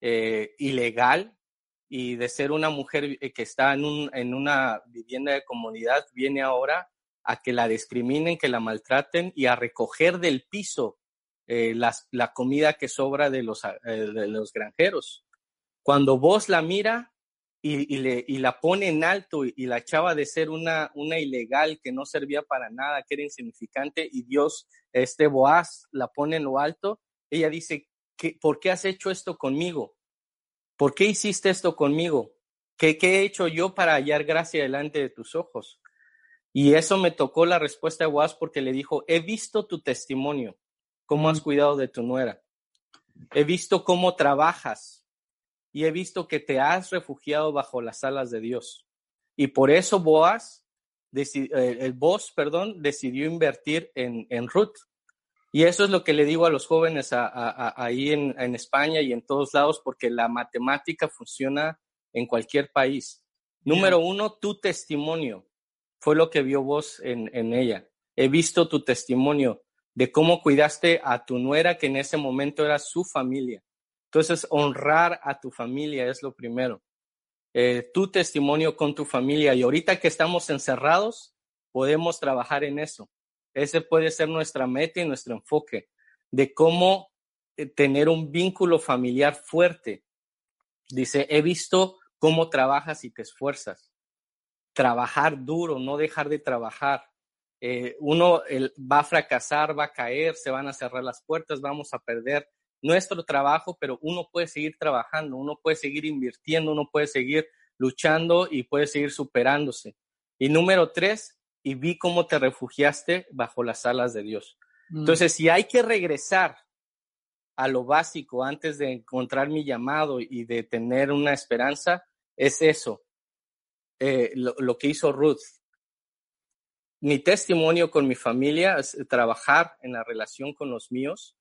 ilegal y de ser una mujer que está en, un, en una vivienda de comunidad, viene ahora a que la discriminen, que la maltraten y a recoger del piso eh, la comida que sobra de los, de los granjeros. Cuando vos la mira y, y, le, y la pone en alto y, la chava de ser una, una ilegal que no servía para nada, que era insignificante, y Dios, este Boaz, la pone en lo alto, ella dice, ¿por qué has hecho esto conmigo? ¿Por qué hiciste esto conmigo? ¿Qué, ¿Qué, he hecho yo para hallar gracia delante de tus ojos? Y eso me tocó la respuesta de Boaz porque le dijo, he visto tu testimonio, cómo has cuidado de tu nuera. He visto cómo trabajas y he visto que te has refugiado bajo las alas de Dios. Y por eso Boaz, eh, el Boaz, perdón, decidió invertir en, en Ruth. Y eso es lo que le digo a los jóvenes ahí en, España y en todos lados, porque la matemática funciona en cualquier país. Número uno, tu testimonio fue lo que vio vos en, ella. He visto tu testimonio de cómo cuidaste a tu nuera, que en ese momento era su familia. Entonces, honrar a tu familia es lo primero. Eh, tu testimonio con tu familia. Y ahorita que estamos encerrados, podemos trabajar en eso. Ese puede ser nuestra meta y nuestro enfoque de cómo eh, tener un vínculo familiar fuerte. Dice, he visto cómo trabajas y te esfuerzas. Trabajar duro, no dejar de trabajar. Eh, uno va a fracasar, va a caer, se van a cerrar las puertas, vamos a perder nuestro trabajo, pero uno puede seguir trabajando, uno puede seguir invirtiendo, uno puede seguir luchando y puede seguir superándose. Y número tres, y vi cómo te refugiaste bajo las alas de Dios. Mm. Entonces, si hay que regresar a lo básico antes de encontrar mi llamado y de tener una esperanza, es eso, eh, lo, que hizo Ruth. Mi testimonio con mi familia es trabajar en la relación con los míos,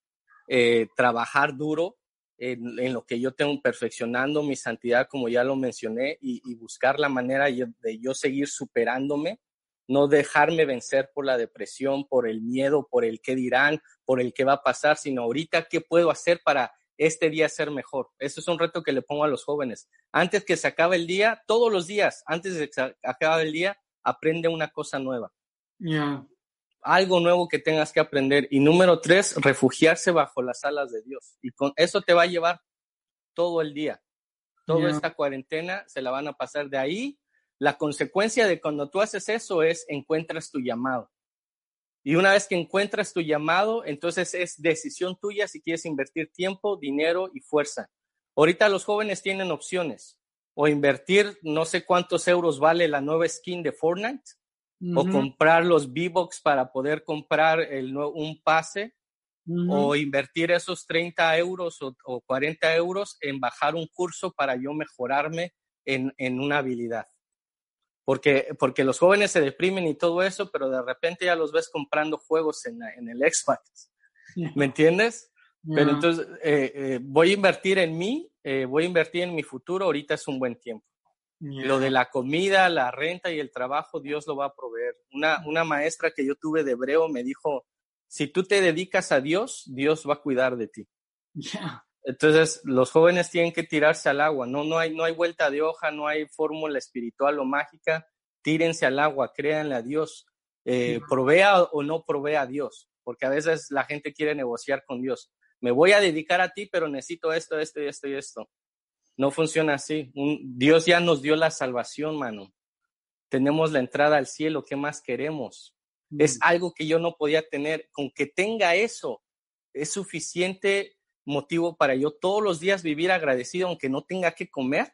eh, trabajar duro en, lo que yo tengo perfeccionando mi santidad, como ya lo mencioné, y, buscar la manera de yo seguir superándome no dejarme vencer por la depresión, por el miedo, por el qué dirán, por el qué va a pasar, sino ahorita qué puedo hacer para este día ser mejor. Eso es un reto que le pongo a los jóvenes. Antes que se acabe el día, todos los días, antes de que se acabe el día, aprende una cosa nueva. Ya. algo nuevo que tengas que aprender. Y número tres, refugiarse bajo las alas de Dios. Y con eso te va a llevar todo el día. Toda esta cuarentena se la van a pasar de ahí. La consecuencia de cuando tú haces eso es encuentras tu llamado. Y una vez que encuentras tu llamado, entonces es decisión tuya si quieres invertir tiempo, dinero y fuerza. Ahorita los jóvenes tienen opciones o invertir no sé cuántos euros vale la nueva skin de Fortnite o comprar los V-Bucks para poder comprar el, un pase o invertir esos 30 euros o, 40 euros en bajar un curso para yo mejorarme en, en una habilidad. Porque, porque los jóvenes se deprimen y todo eso, pero de repente ya los ves comprando juegos en, en el Xbox. ¿Me entiendes? Pero entonces eh, eh, voy a invertir en mí, eh, voy a invertir en mi futuro, ahorita es un buen tiempo. Lo de la comida, la renta y el trabajo, Dios lo va a proveer. Una, una maestra que yo tuve de hebreo me dijo, si tú te dedicas a Dios, Dios va a cuidar de ti. Entonces, los jóvenes tienen que tirarse al agua, no, no, hay, no hay vuelta de hoja, no hay fórmula espiritual o mágica, tírense al agua, créanle a Dios, provea o no provea a Dios, porque a veces la gente quiere negociar con Dios me voy a dedicar a ti, pero necesito esto, esto y esto y esto. No funciona así. Dios ya nos dio la salvación, mano. Tenemos la entrada al cielo. ¿Qué más queremos? Es algo que yo no podía tener. Con que tenga eso, es suficiente motivo para yo todos los días vivir agradecido, aunque no tenga que comer.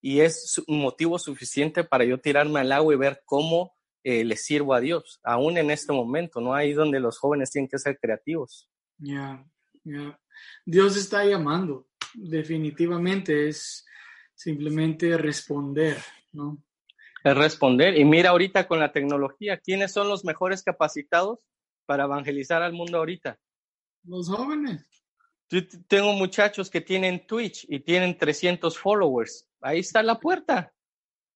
Y es un motivo suficiente para yo tirarme al agua y ver cómo eh, le sirvo a Dios, aún en este momento, ¿no? Ahí donde los jóvenes tienen que ser creativos. Ya, Dios está llamando, definitivamente es simplemente responder, ¿no? Es responder. Y mira ahorita con la tecnología, ¿quiénes son los mejores capacitados para evangelizar al mundo ahorita? Los jóvenes. Yo tengo muchachos que tienen Twitch y tienen 300 followers. Ahí está la puerta.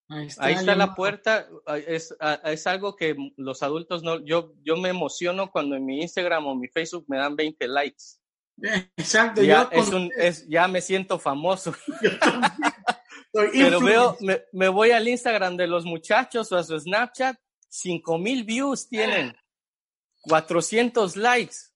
Ahí está, la puerta. Es, es, algo que los adultos no. Yo, yo me emociono cuando en mi Instagram o mi Facebook me dan 20 likes. Exacto. Ya, ya me siento famoso. Pero veo, me, voy al Instagram de los muchachos o a su Snapchat, 5 mil views tienen, 400 likes.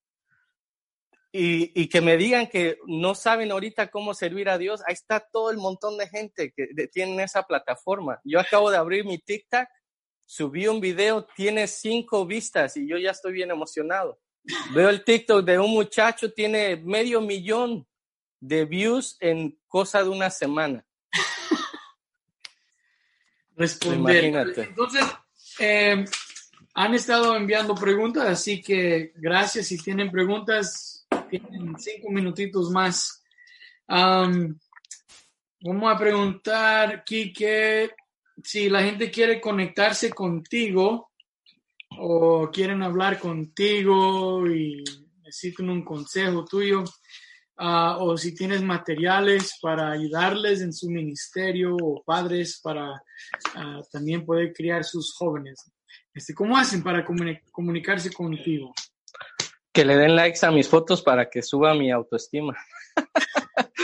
Y, y, que me digan que no saben ahorita cómo servir a Dios, ahí está todo el montón de gente que tienen esa plataforma. Yo acabo de abrir mi TikTok, subí un video, tiene cinco vistas y yo ya estoy bien emocionado. Veo el TikTok de un muchacho, tiene medio millón de views en cosa de una semana. Responder. Entonces, eh, han estado enviando preguntas, así que gracias. Si tienen preguntas, tienen cinco minutitos más. vamos a preguntar, Kike, si la gente quiere conectarse contigo, o quieren hablar contigo y necesitan un consejo tuyo, ah, o si tienes materiales para ayudarles en su ministerio o padres para ah, también poder criar sus jóvenes. Este, ¿Cómo hacen para comunicarse contigo? Que le den likes a mis fotos para que suba mi autoestima.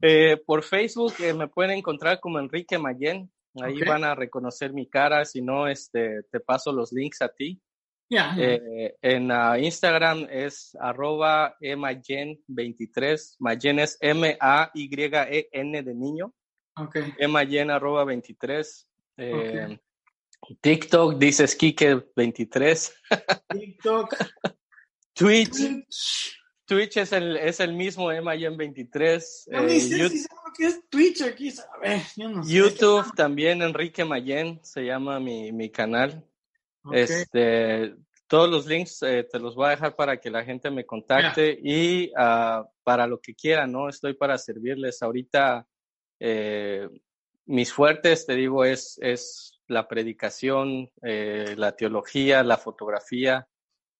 Eh, por Facebook eh, me pueden encontrar como Enrique Mayen, Ahí van a reconocer mi cara, si no, este, te paso los links a ti. Eh, en uh, Instagram es arroba emayen23. Mayen es M-A-Y-E-N de niño. Okay. Emayen arroba 23. Eh, TikTok dices Kike23. TikTok. Twitch. Twitch es el, es el mismo MIN23. es Twitch aquí, YouTube también, Enrique Mayen, se llama mi, mi canal. Este, todos los links eh, te los voy a dejar para que la gente me contacte y uh, para lo que quieran, ¿no? Estoy para servirles. Ahorita eh, mis fuertes, te digo, es, es la predicación, eh, la teología, la fotografía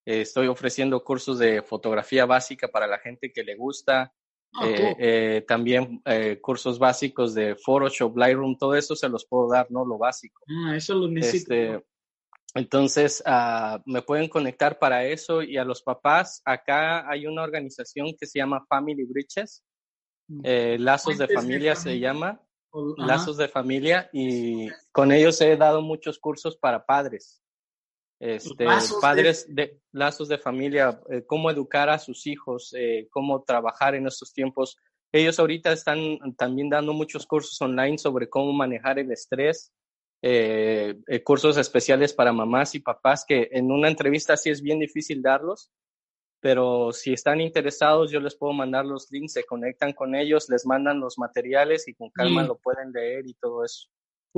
estoy ofreciendo cursos de fotografía básica para la gente que le gusta. Ah, eh, eh, también eh, cursos básicos de Photoshop, Lightroom, todo eso se los puedo dar, ¿no? Lo básico. Ah, eso lo necesito. Este, entonces, uh, me pueden conectar para eso y a los papás, acá hay una organización que se llama Family Bridges, mm. Lazos de Familia se llama, Lazos de Familia, y con ellos he dado muchos cursos para padres este, padres de... lazos de familia, eh, cómo educar a sus hijos, eh, cómo trabajar en estos tiempos. Ellos ahorita están también dando muchos cursos online sobre cómo manejar el estrés, eh, cursos especiales para mamás y papás que en una entrevista sí es bien difícil darlos, pero si están interesados yo les puedo mandar los links, se conectan con ellos, les mandan los materiales y con calma lo pueden leer y todo eso.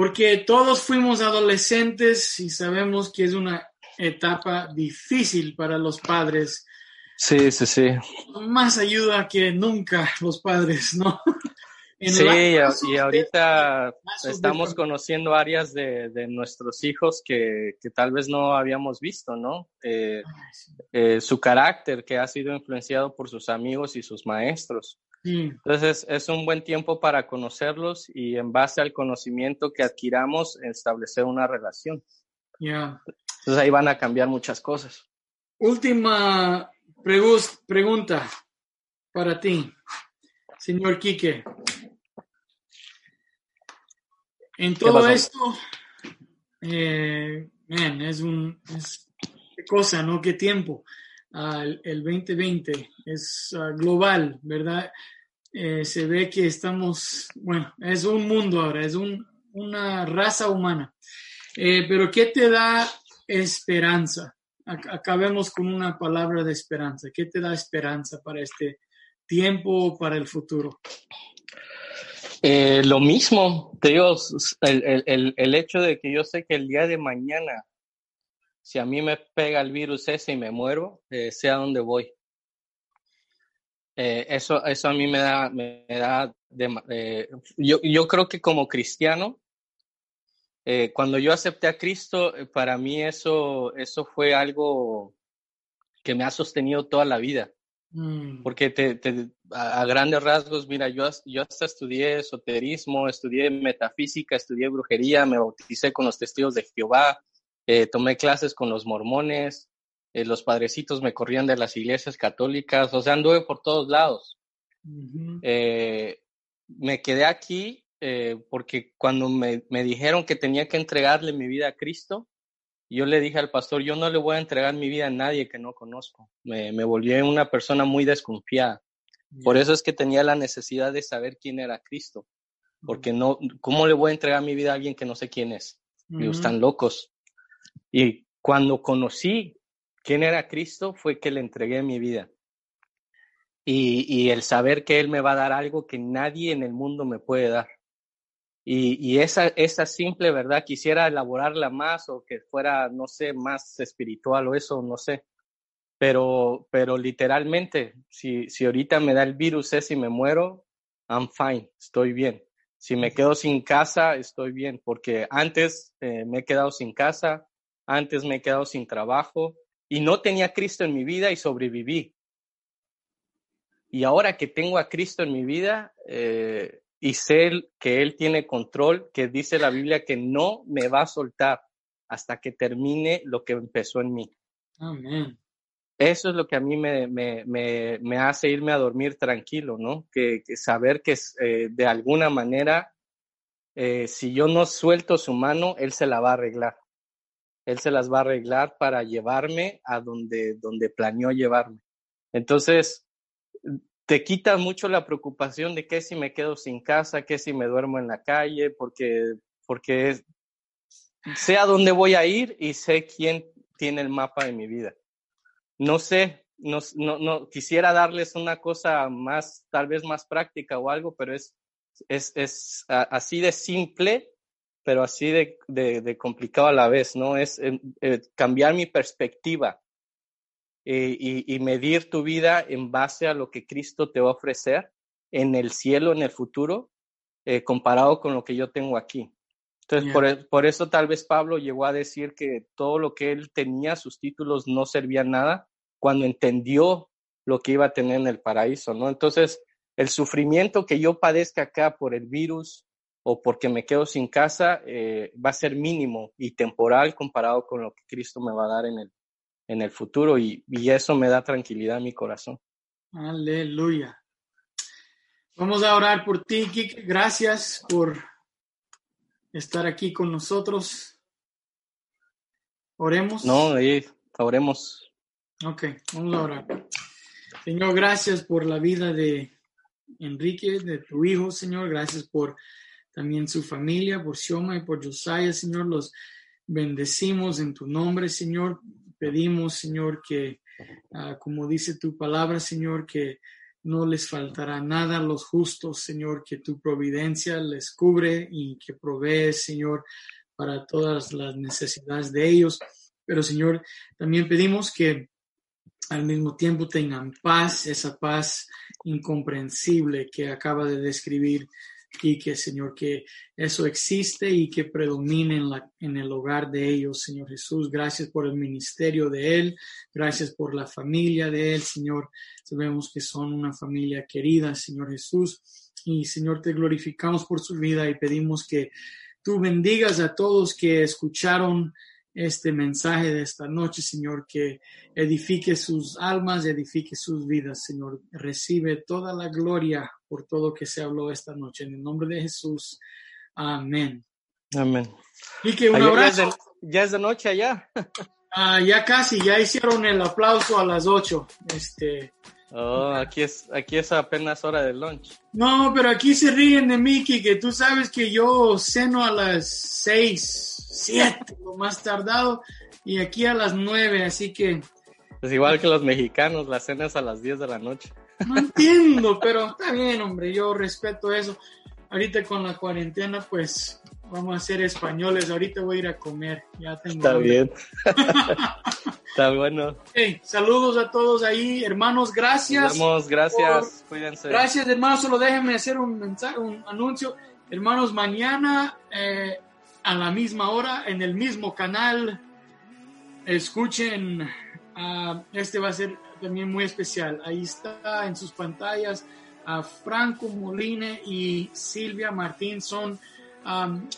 Porque todos fuimos adolescentes y sabemos que es una etapa difícil para los padres. Sí, sí, sí. Más ayuda que nunca los padres, ¿no? sí, y ahorita estamos conociendo áreas de, de nuestros hijos que, que, tal vez no habíamos visto, ¿no? Eh, eh, su carácter que ha sido influenciado por sus amigos y sus maestros. Entonces es un buen tiempo para conocerlos y en base al conocimiento que adquiramos establecer una relación. Ya. Entonces ahí van a cambiar muchas cosas. Última pregunta para ti, señor Quique. En todo esto, eh, es un cosa, ¿no? Qué tiempo. El 2020 es ah, global, ¿verdad? Eh, se ve que estamos, bueno, es un mundo ahora, es un, una raza humana. Eh, pero ¿qué te da esperanza. Acabemos con una palabra de esperanza. ¿Qué te da esperanza para este tiempo, para el futuro? Eh, lo mismo, Dios, el, el, el, hecho de que yo sé que el día de mañana, si a mí me pega el virus ese y me muero, eh, dónde voy. Eh, eso, eso a mí me da, me da de, yo, yo creo que como cristiano, eh, cuando yo acepté a Cristo, eh, para mí eso, eso fue algo que me ha sostenido toda la vida. Mm. Porque te, a, grandes rasgos, mira, yo, yo hasta estudié esoterismo, estudié metafísica, estudié brujería, me bauticé con los testigos de Jehová, eh, tomé clases con los mormones, los padrecitos me corrían de las iglesias católicas, o sea, anduve por todos lados. me quedé aquí eh, porque cuando me, me, dijeron que tenía que entregarle mi vida a Cristo, yo le dije al pastor, yo no le voy a entregar mi vida a nadie que no conozco. Me, me volví una persona muy desconfiada. Por eso es que tenía la necesidad de saber quién era Cristo. Porque no, ¿cómo le voy a entregar mi vida a alguien que no sé quién es? están locos. Y cuando conocí quién era Cristo, fue que le entregué mi vida. Y, y el saber que Él me va a dar algo que nadie en el mundo me puede dar. Y, esa, esa simple verdad quisiera elaborarla más o que fuera, no sé, más espiritual o eso, no sé. Pero, pero literalmente, si, si ahorita me da el virus ese y me muero, I'm fine, estoy bien. Si me quedo sin casa, estoy bien, porque antes eh, me he quedado sin casa, antes me he quedado sin trabajo y no tenía Cristo en mi vida y sobreviví. Y ahora que tengo a Cristo en mi vida, eh, y sé que Él tiene control, que dice la Biblia que no me va a soltar hasta que termine lo que empezó en mí. Amén. Eso es lo que a mí me, me, me, me hace irme a dormir tranquilo, ¿no? Que, saber que eh, de alguna manera, eh, si yo no suelto su mano, Él se la va a arreglar. Él se las va a arreglar para llevarme a donde, donde planeó llevarme. Entonces, te quita mucho la preocupación de qué si me quedo sin casa, qué si me duermo en la calle, porque, porque sé a dónde voy a ir y sé quién tiene el mapa de mi vida. No sé, no, no, no quisiera darles una cosa más, tal vez más práctica o algo, pero es, es, es así de simple, pero así de, de, complicado a la vez, ¿no? Es eh, eh, cambiar mi perspectiva eh, y, medir tu vida en base a lo que Cristo te va a ofrecer en el cielo, en el futuro, eh, comparado con lo que yo tengo aquí. Entonces, por, e, por, eso tal vez Pablo llegó a decir que todo lo que él tenía, sus títulos, no servían nada cuando entendió lo que iba a tener en el paraíso, ¿no? Entonces, el sufrimiento que yo padezca acá por el virus o porque me quedo sin casa eh, va a ser mínimo y temporal comparado con lo que Cristo me va a dar en el, en el futuro y, eso me da tranquilidad a mi corazón. Aleluya. Vamos a orar por ti, Kike. Gracias por estar aquí con nosotros. Oremos. No, ahí, oremos. Ok, vamos a orar. Señor, gracias por la vida de Enrique, de tu hijo, Señor. Gracias por también su familia, por Xioma y por Josiah, Señor. Los bendecimos en tu nombre, Señor. Pedimos, Señor, que, ah, como dice tu palabra, Señor, que no les faltará nada a los justos, Señor, que tu providencia les cubre y que provee, Señor, para todas las necesidades de ellos. Pero, Señor, también pedimos que al mismo tiempo tengan paz, esa paz incomprensible que acaba de describir y que, Señor, que eso existe y que predomine en, la, en el hogar de ellos, Señor Jesús. Gracias por el ministerio de Él, gracias por la familia de Él, Señor. Sabemos que son una familia querida, Señor Jesús. Y, Señor, te glorificamos por su vida y pedimos que tú bendigas a todos que escucharon este mensaje de esta noche, Señor, que edifique sus almas, edifique sus vidas, Señor. Recibe toda la gloria por todo que se habló esta noche. En el nombre de Jesús. Amén. Amén. Y que un abrazo. Ya es, de, noche allá. Ah, ya casi, ya hicieron el aplauso a las ocho. Este. Oh, aquí es, aquí es apenas hora del lunch. No, pero aquí se ríen de mí, que tú sabes que yo ceno a las seis, siete, lo más tardado, y aquí a las nueve, así que... Es igual que los mexicanos, las cenas a las diez de la noche. No entiendo, pero está bien, hombre, yo respeto eso. Ahorita con la cuarentena, pues vamos a ser españoles. Ahorita voy a ir a comer. Ya tengo. Está bien. Está bueno. saludos a todos ahí, hermanos. Gracias. Nos gracias. Cuídense. Gracias, hermanos. Solo déjenme hacer un mensaje, un anuncio. Hermanos, mañana eh, a la misma hora, en el mismo canal, escuchen. Uh, este va a ser también muy especial. Ahí está en sus pantallas a Franco Moline y Silvia Martín. Son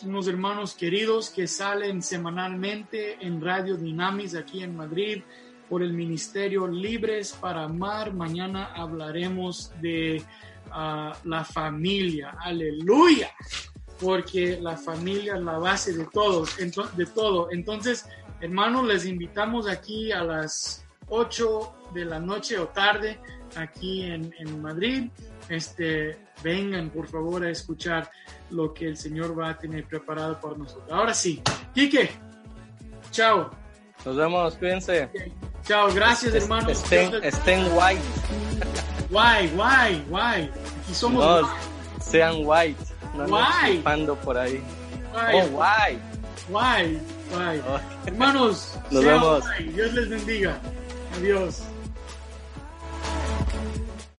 unos hermanos queridos que salen semanalmente en Radio Dinamis aquí en Madrid por el Ministerio Libres para Amar. Mañana hablaremos de ah, la familia. Aleluya. Porque la familia es la base de todo, de todo. Entonces, hermanos, les invitamos aquí a las 8 de la noche o tarde aquí en, en Madrid. Este, vengan por favor a escuchar lo que el Señor va a tener preparado por nosotros. Ahora sí, Quique, chao. Nos vemos, cuídense. Chao, gracias hermano. Estén, estén white. White, white, white. Aquí somos no, Sean white. No white. por ahí. White. Oh, white. White, white. Hermanos, nos vemos. Dios les bendiga. Adiós.